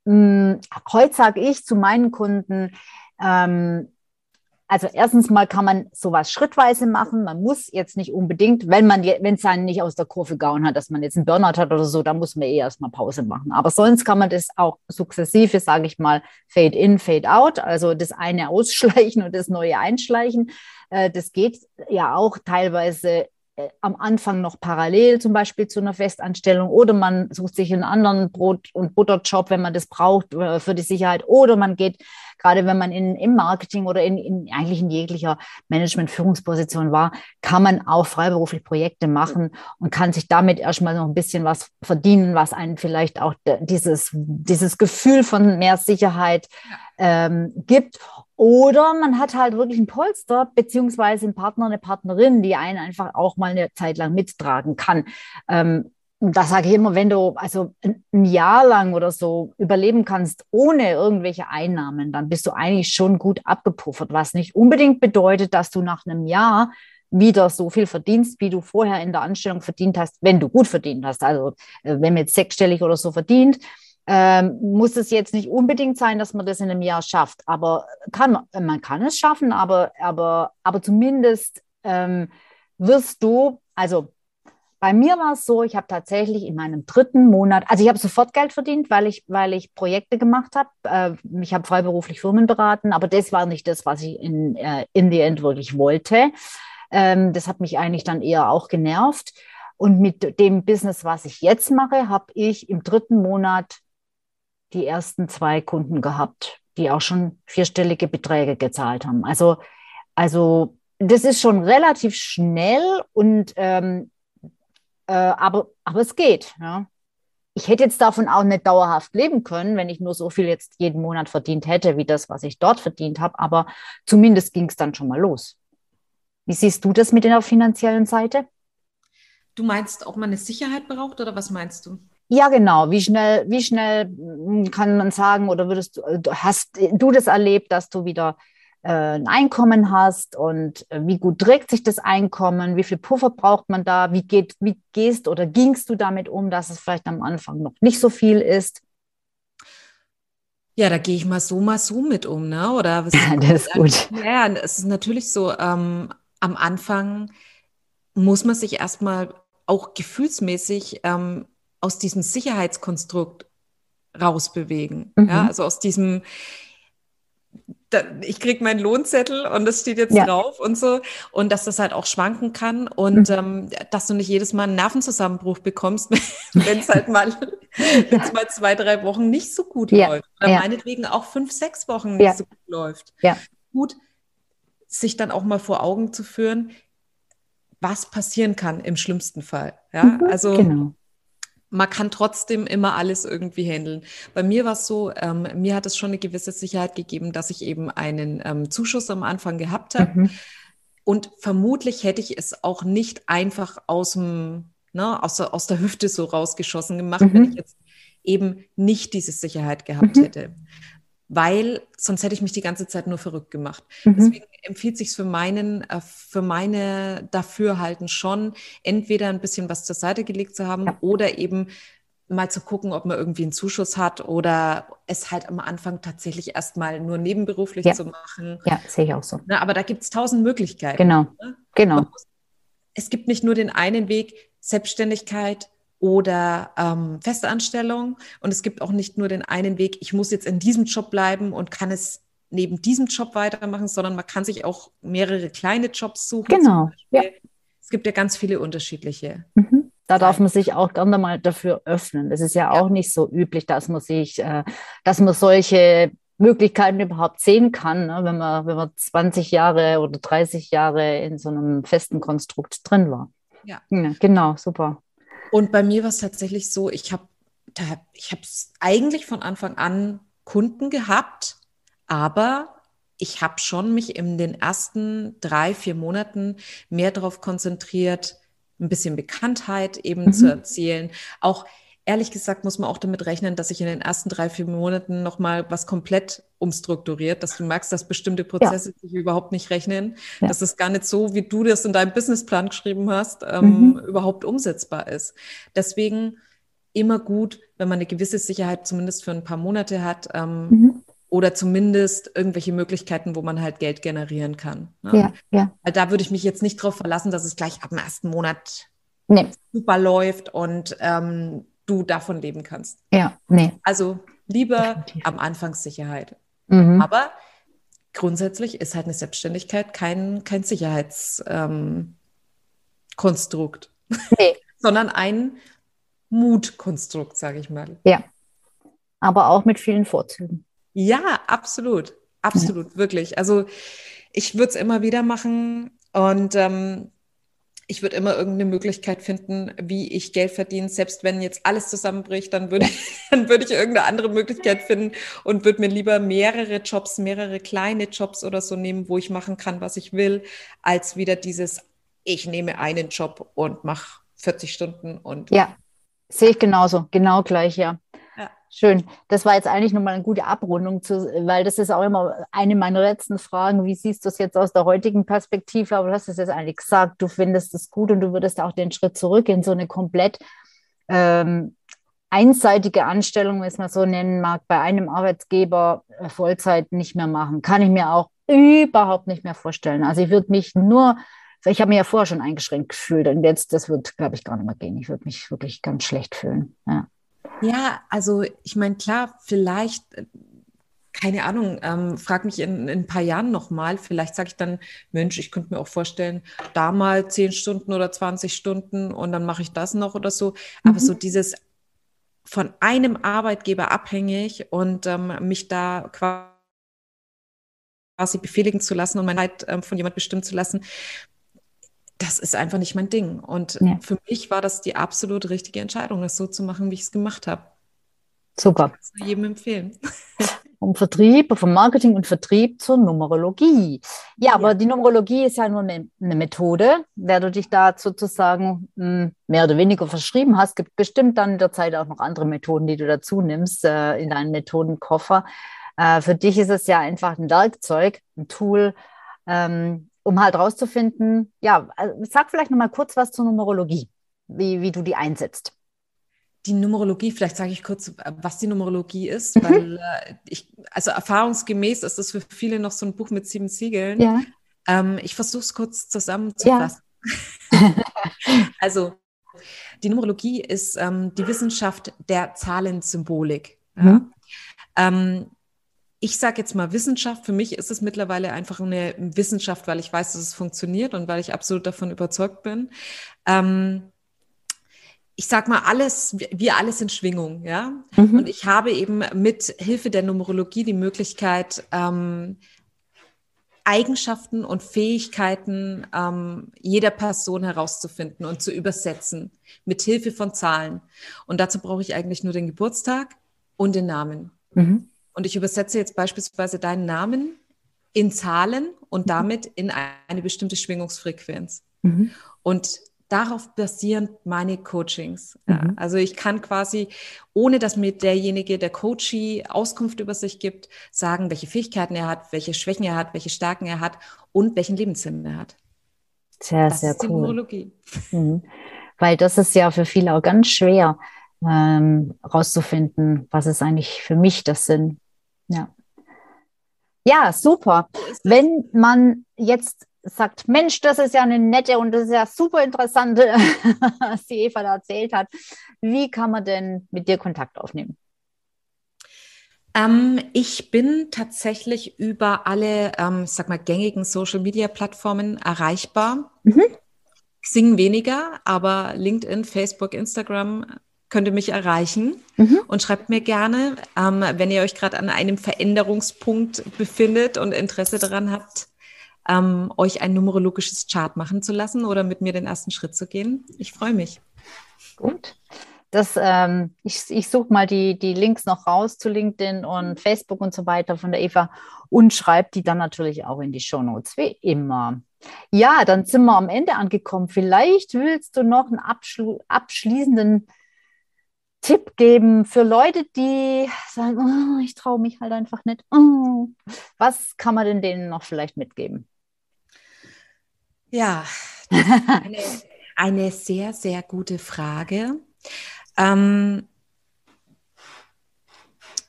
Speaker 1: mh, hm, heute sage ich zu meinen Kunden, ähm, also erstens mal kann man sowas schrittweise machen. Man muss jetzt nicht unbedingt, wenn man wenn es einen nicht aus der Kurve gehauen hat, dass man jetzt einen Burnout hat oder so, dann muss man eh erstmal Pause machen. Aber sonst kann man das auch sukzessive, sage ich mal, Fade in, Fade out, also das eine [LAUGHS] ausschleichen und das neue einschleichen. Äh, das geht ja auch teilweise am Anfang noch parallel zum Beispiel zu einer Festanstellung oder man sucht sich einen anderen Brot- und Butterjob, wenn man das braucht äh, für die Sicherheit. Oder man geht gerade wenn man in, im Marketing oder in, in eigentlich in jeglicher Management-Führungsposition war, kann man auch freiberuflich Projekte machen und kann sich damit erstmal noch ein bisschen was verdienen, was einen vielleicht auch dieses, dieses Gefühl von mehr Sicherheit ähm, gibt. Oder man hat halt wirklich ein Polster, beziehungsweise einen Partner, eine Partnerin, die einen einfach auch mal eine Zeit lang mittragen kann. Ähm, da sage ich immer, wenn du also ein Jahr lang oder so überleben kannst ohne irgendwelche Einnahmen, dann bist du eigentlich schon gut abgepuffert, was nicht unbedingt bedeutet, dass du nach einem Jahr wieder so viel verdienst, wie du vorher in der Anstellung verdient hast, wenn du gut verdient hast. Also äh, wenn man jetzt sechsstellig oder so verdient, ähm, muss es jetzt nicht unbedingt sein, dass man das in einem Jahr schafft. Aber kann, man kann es schaffen, aber, aber, aber zumindest ähm, wirst du, also bei mir war es so, ich habe tatsächlich in meinem dritten Monat, also ich habe sofort Geld verdient, weil ich, weil ich Projekte gemacht habe. Äh, ich habe freiberuflich Firmen beraten, aber das war nicht das, was ich in, äh, in the end wirklich wollte. Ähm, das hat mich eigentlich dann eher auch genervt. Und mit dem Business, was ich jetzt mache, habe ich im dritten Monat die ersten zwei Kunden gehabt, die auch schon vierstellige Beträge gezahlt haben. Also, also das ist schon relativ schnell und ähm, äh, aber, aber es geht. Ja. Ich hätte jetzt davon auch nicht dauerhaft leben können, wenn ich nur so viel jetzt jeden Monat verdient hätte, wie das, was ich dort verdient habe. Aber zumindest ging es dann schon mal los. Wie siehst du das mit der finanziellen Seite?
Speaker 2: Du meinst, ob man eine Sicherheit braucht oder was meinst du?
Speaker 1: Ja, genau. Wie schnell, wie schnell hm, kann man sagen oder würdest du, äh, hast du das erlebt, dass du wieder äh, ein Einkommen hast und äh, wie gut trägt sich das Einkommen? Wie viel Puffer braucht man da? Wie geht, wie gehst oder gingst du damit um, dass es vielleicht am Anfang noch nicht so viel ist?
Speaker 2: Ja, da gehe ich mal so, mal so mit um, ne? Oder [LAUGHS]
Speaker 1: das ist gut.
Speaker 2: Ja, es ist natürlich so. Ähm, am Anfang muss man sich erstmal auch gefühlsmäßig ähm, aus diesem Sicherheitskonstrukt rausbewegen. Mhm. Ja, also aus diesem, da, ich kriege meinen Lohnzettel und das steht jetzt ja. drauf und so. Und dass das halt auch schwanken kann und mhm. ähm, dass du nicht jedes Mal einen Nervenzusammenbruch bekommst, [LAUGHS] wenn es halt mal, [LAUGHS] wenn's mal zwei, drei Wochen nicht so gut ja. läuft. Oder ja. meinetwegen auch fünf, sechs Wochen nicht so gut läuft.
Speaker 1: Ja.
Speaker 2: Gut, sich dann auch mal vor Augen zu führen, was passieren kann im schlimmsten Fall. Ja,
Speaker 1: mhm, also genau.
Speaker 2: Man kann trotzdem immer alles irgendwie handeln. Bei mir war es so, ähm, mir hat es schon eine gewisse Sicherheit gegeben, dass ich eben einen ähm, Zuschuss am Anfang gehabt habe. Mhm. Und vermutlich hätte ich es auch nicht einfach aus dem, ne, aus, der, aus der Hüfte so rausgeschossen gemacht, mhm. wenn ich jetzt eben nicht diese Sicherheit gehabt mhm. hätte weil sonst hätte ich mich die ganze Zeit nur verrückt gemacht. Mhm. Deswegen empfiehlt sich für meinen, äh, für meine Dafürhalten schon, entweder ein bisschen was zur Seite gelegt zu haben ja. oder eben mal zu gucken, ob man irgendwie einen Zuschuss hat oder es halt am Anfang tatsächlich erstmal nur nebenberuflich ja. zu machen.
Speaker 1: Ja, sehe ich auch so.
Speaker 2: Na, aber da gibt es tausend Möglichkeiten.
Speaker 1: Genau, ne? genau.
Speaker 2: Es gibt nicht nur den einen Weg, Selbstständigkeit, oder ähm, Festanstellung. Und es gibt auch nicht nur den einen Weg, ich muss jetzt in diesem Job bleiben und kann es neben diesem Job weitermachen, sondern man kann sich auch mehrere kleine Jobs suchen.
Speaker 1: Genau. Ja.
Speaker 2: Es gibt ja ganz viele unterschiedliche.
Speaker 1: Mhm. Da darf man sich auch gerne mal dafür öffnen. Es ist ja, ja, auch nicht so üblich, dass man sich, äh, dass man solche Möglichkeiten überhaupt sehen kann, ne? wenn, man, wenn man 20 Jahre oder 30 Jahre in so einem festen Konstrukt drin war.
Speaker 2: Ja. ja
Speaker 1: genau, super.
Speaker 2: Und bei mir war es tatsächlich so, ich habe ich habe eigentlich von Anfang an Kunden gehabt, aber ich habe schon mich in den ersten drei, vier Monaten mehr darauf konzentriert, ein bisschen Bekanntheit eben mhm. zu erzielen. Auch ehrlich gesagt muss man auch damit rechnen, dass sich in den ersten drei, vier Monaten nochmal was komplett umstrukturiert, dass du merkst, dass bestimmte Prozesse ja. sich überhaupt nicht rechnen, ja. dass es gar nicht so, wie du das in deinem Businessplan geschrieben hast, ähm, mhm. überhaupt umsetzbar ist. Deswegen immer gut, wenn man eine gewisse Sicherheit zumindest für ein paar Monate hat. Ähm, mhm. Oder zumindest irgendwelche Möglichkeiten, wo man halt Geld generieren kann.
Speaker 1: Ne? Ja, ja.
Speaker 2: Weil da würde ich mich jetzt nicht darauf verlassen, dass es gleich ab dem ersten Monat
Speaker 1: nee.
Speaker 2: super läuft und ähm, du davon leben kannst.
Speaker 1: Ja, nee.
Speaker 2: Also lieber Definitiv. am Anfang Sicherheit. Mhm. Aber grundsätzlich ist halt eine Selbstständigkeit kein, kein Sicherheitskonstrukt, ähm, nee. [LAUGHS] sondern ein Mutkonstrukt, sage ich mal.
Speaker 1: Ja, aber auch mit vielen Vorzügen.
Speaker 2: Ja, absolut, absolut, ja. wirklich. Also ich würde es immer wieder machen und ähm, ich würde immer irgendeine Möglichkeit finden, wie ich Geld verdiene. Selbst wenn jetzt alles zusammenbricht, dann würde, [LAUGHS] dann würde ich irgendeine andere Möglichkeit finden und würde mir lieber mehrere Jobs, mehrere kleine Jobs oder so nehmen, wo ich machen kann, was ich will, als wieder dieses, ich nehme einen Job und mache 40 Stunden und.
Speaker 1: Ja, sehe ich genauso, genau gleich, ja. Schön. Das war jetzt eigentlich nochmal eine gute Abrundung, zu, weil das ist auch immer eine meiner letzten Fragen. Wie siehst du es jetzt aus der heutigen Perspektive? Aber du hast es jetzt eigentlich gesagt, du findest es gut und du würdest auch den Schritt zurück in so eine komplett ähm, einseitige Anstellung, wenn es man so nennen mag, bei einem Arbeitsgeber äh, Vollzeit nicht mehr machen. Kann ich mir auch überhaupt nicht mehr vorstellen. Also ich würde mich nur, ich habe mich ja vorher schon eingeschränkt gefühlt und jetzt, das wird, glaube ich, gar nicht mehr gehen. Ich würde mich wirklich ganz schlecht fühlen. Ja.
Speaker 2: Ja, also ich meine, klar, vielleicht, äh, keine Ahnung, ähm, frag mich in, in, ein paar Jahren nochmal. Vielleicht sage ich dann, Mensch, ich könnte mir auch vorstellen, da mal 10 Stunden oder 20 Stunden und dann mache ich das noch oder so. Mhm. Aber so dieses von einem Arbeitgeber abhängig und ähm, mich da quasi befehligen zu lassen und meine Zeit ähm, von jemand bestimmen zu lassen, das ist einfach nicht mein Ding. Und ja. für mich war das die absolut richtige Entscheidung, das so zu machen, wie ich es gemacht habe.
Speaker 1: Super.
Speaker 2: Ich kann es jedem empfehlen. [LAUGHS]
Speaker 1: Vom Vertrieb, vom Marketing und Vertrieb zur Numerologie. Ja, ja. aber die Numerologie ist ja nur eine, eine, Methode. Wer du dich da sozusagen hm, mehr oder weniger verschrieben hast, gibt bestimmt dann in der Zeit auch noch andere Methoden, die du dazu nimmst äh, in deinen Methodenkoffer. Äh, für dich ist es ja einfach ein Werkzeug, ein Tool, ähm, um halt rauszufinden, ja, also sag vielleicht nochmal kurz was zur Numerologie, wie, wie du die einsetzt.
Speaker 2: Die Numerologie, vielleicht sage ich kurz, was die Numerologie ist, mhm. weil äh, ich, also erfahrungsgemäß ist das für viele noch so ein Buch mit sieben Siegeln. Ja. Ähm, ich versuche es kurz zusammenzufassen. Ja. [LAUGHS] [LAUGHS] also, die Numerologie ist ähm, die Wissenschaft der Zahlensymbolik. Ja? Mhm. Ähm, ich sage jetzt mal Wissenschaft. Für mich ist es mittlerweile einfach eine Wissenschaft, weil ich weiß, dass es funktioniert und weil ich absolut davon überzeugt bin. Ähm, ich sag mal, alles, wir alles in Schwingung, ja. Mhm. Und ich habe eben mit Hilfe der Numerologie die Möglichkeit, ähm, Eigenschaften und Fähigkeiten ähm, jeder Person herauszufinden und zu übersetzen mit Hilfe von Zahlen. Und dazu brauche ich eigentlich nur den Geburtstag und den Namen. Mhm. Und ich übersetze jetzt beispielsweise deinen Namen in Zahlen und mhm. damit in eine bestimmte Schwingungsfrequenz. Mhm. Und darauf basieren meine Coachings. Ja, mhm. also ich kann quasi, ohne dass mir derjenige, der Coachee Auskunft über sich gibt, sagen, welche Fähigkeiten er hat, welche Schwächen er hat, welche Stärken er hat und welchen Lebenssinn er hat.
Speaker 1: Sehr, das sehr ist cool. Mhm. Weil das ist ja für viele auch ganz schwer ähm, rauszufinden, was ist eigentlich für mich das Sinn. Ja. Ja, super. Wenn man jetzt sagt, Mensch, das ist ja eine nette und das ist ja super interessante, [LAUGHS] was die Eva da erzählt hat. Wie kann man denn mit dir Kontakt aufnehmen?
Speaker 2: Ähm, ich bin tatsächlich über alle, ähm, sag mal, gängigen Social Media Plattformen erreichbar. Mhm. Singen weniger, aber LinkedIn, Facebook, Instagram könnt ihr mich erreichen mhm. und schreibt mir gerne, ähm, wenn ihr euch gerade an einem Veränderungspunkt befindet und Interesse daran habt, ähm, euch ein numerologisches Chart machen zu lassen oder mit mir den ersten Schritt zu gehen. Ich freue mich.
Speaker 1: Gut. Das, ähm, ich ich suche mal die, die Links noch raus zu LinkedIn und Facebook und so weiter von der Eva und schreibe die dann natürlich auch in die Show Notes, wie immer. Ja, dann sind wir am Ende angekommen. Vielleicht willst du noch einen abschli abschließenden Tipp geben für Leute, die sagen, oh, ich traue mich halt einfach nicht? Oh. Was kann man denn denen noch vielleicht mitgeben?
Speaker 2: Ja, eine, eine sehr, sehr gute Frage. Ähm,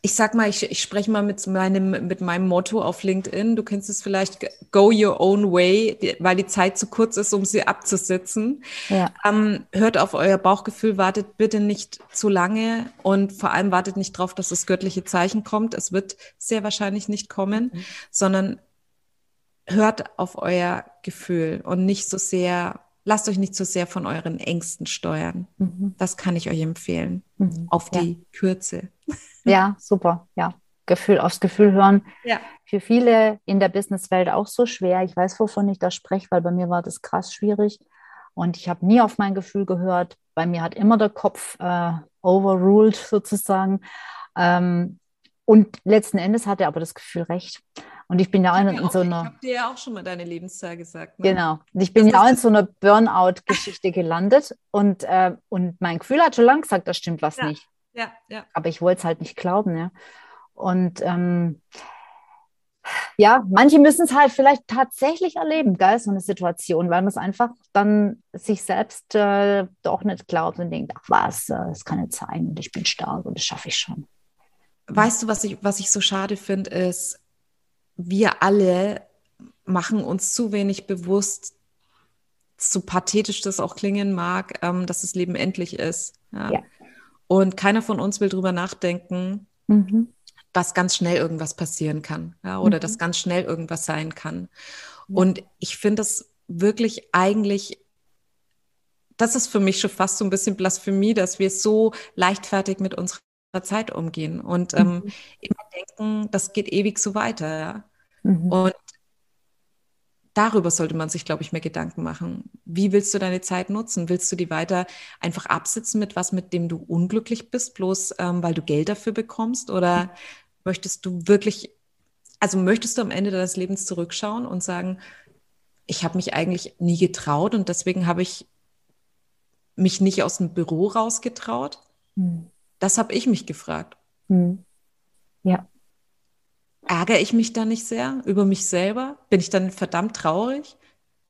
Speaker 2: ich sag mal, ich, ich spreche mal mit meinem, mit meinem Motto auf LinkedIn. Du kennst es vielleicht, go your own way, weil die Zeit zu kurz ist, um sie abzusitzen. Ja. Ähm, hört auf euer Bauchgefühl, wartet bitte nicht zu lange und vor allem wartet nicht darauf, dass das göttliche Zeichen kommt. Es wird sehr wahrscheinlich nicht kommen, mhm. sondern hört auf euer Gefühl und nicht so sehr lasst euch nicht so sehr von euren Ängsten steuern. Mhm. Das kann ich euch empfehlen. Mhm. Auf die ja. Kürze. [LAUGHS]
Speaker 1: Ja, super. Ja. Gefühl, aufs Gefühl hören. Ja. Für viele in der Businesswelt auch so schwer. Ich weiß, wovon ich da spreche, weil bei mir war das krass schwierig. Und ich habe nie auf mein Gefühl gehört. Bei mir hat immer der Kopf äh, overruled sozusagen. Ähm, und letzten Endes hat er aber das Gefühl recht. Und ich bin ja auch
Speaker 2: in,
Speaker 1: so einer.
Speaker 2: Ich habe dir ja auch schon mal deine Lebenszahl gesagt.
Speaker 1: Ne? Genau. Und ich bin das ja auch in so einer Burnout-Geschichte gelandet. Und, äh, und mein Gefühl hat schon lange gesagt, da stimmt was
Speaker 2: ja.
Speaker 1: nicht.
Speaker 2: Ja, ja.
Speaker 1: Aber ich wollte es halt nicht glauben. Ja. Und ähm, ja, manche müssen es halt vielleicht tatsächlich erleben, gell, so eine Situation, weil man es einfach dann sich selbst äh, doch nicht glaubt und denkt, ach was, äh, das kann nicht sein und ich bin stark und das schaffe ich schon.
Speaker 2: Weißt du, was ich, was ich so schade finde, ist, wir alle machen uns zu wenig bewusst, so pathetisch das auch klingen mag, ähm, dass das Leben endlich ist. Ja. ja. Und keiner von uns will drüber nachdenken, mhm. dass ganz schnell irgendwas passieren kann ja, oder mhm. dass ganz schnell irgendwas sein kann. Mhm. Und ich finde das wirklich eigentlich, das ist für mich schon fast so ein bisschen Blasphemie, dass wir so leichtfertig mit unserer Zeit umgehen und ähm, mhm. immer denken, das geht ewig so weiter. Ja? Mhm. Und darüber sollte man sich, glaube ich, mehr Gedanken machen. Wie willst du deine Zeit nutzen? Willst du die weiter einfach absitzen mit was, mit dem du unglücklich bist, bloß ähm, weil du Geld dafür bekommst? Oder möchtest du wirklich, also möchtest du am Ende deines Lebens zurückschauen und sagen, ich habe mich eigentlich nie getraut und deswegen habe ich mich nicht aus dem Büro rausgetraut? Mhm. Das habe ich mich gefragt. Mhm.
Speaker 1: Ja.
Speaker 2: Ärgere ich mich da nicht sehr über mich selber? Bin ich dann verdammt traurig,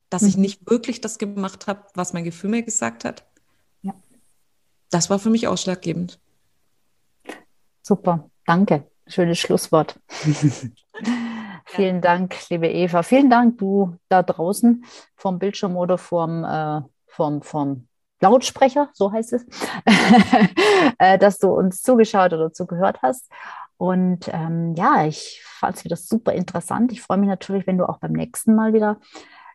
Speaker 2: dass mhm. ich nicht wirklich das gemacht habe, was mein Gefühl mir gesagt hat? Ja. Das war für mich ausschlaggebend.
Speaker 1: Super, danke. Schönes Schlusswort. [LAUGHS] Vielen Dank, liebe Eva. Vielen Dank, du da draußen vom Bildschirm oder vom, äh, vom, vom Lautsprecher, so heißt es, [LAUGHS] äh, dass du uns zugeschaut oder zugehört hast. Und ähm, ja, ich fand es wieder super interessant. Ich freue mich natürlich, wenn du auch beim nächsten Mal wieder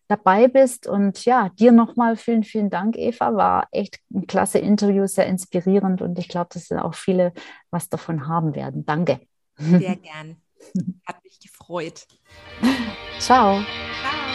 Speaker 1: dabei bist. Und ja, dir nochmal vielen, vielen Dank, Eva. War echt ein klasse Interview, sehr inspirierend. Und ich glaube, dass auch viele was davon haben werden. Danke.
Speaker 2: Sehr gern. [LAUGHS] Hat mich gefreut.
Speaker 1: Ciao. Ciao.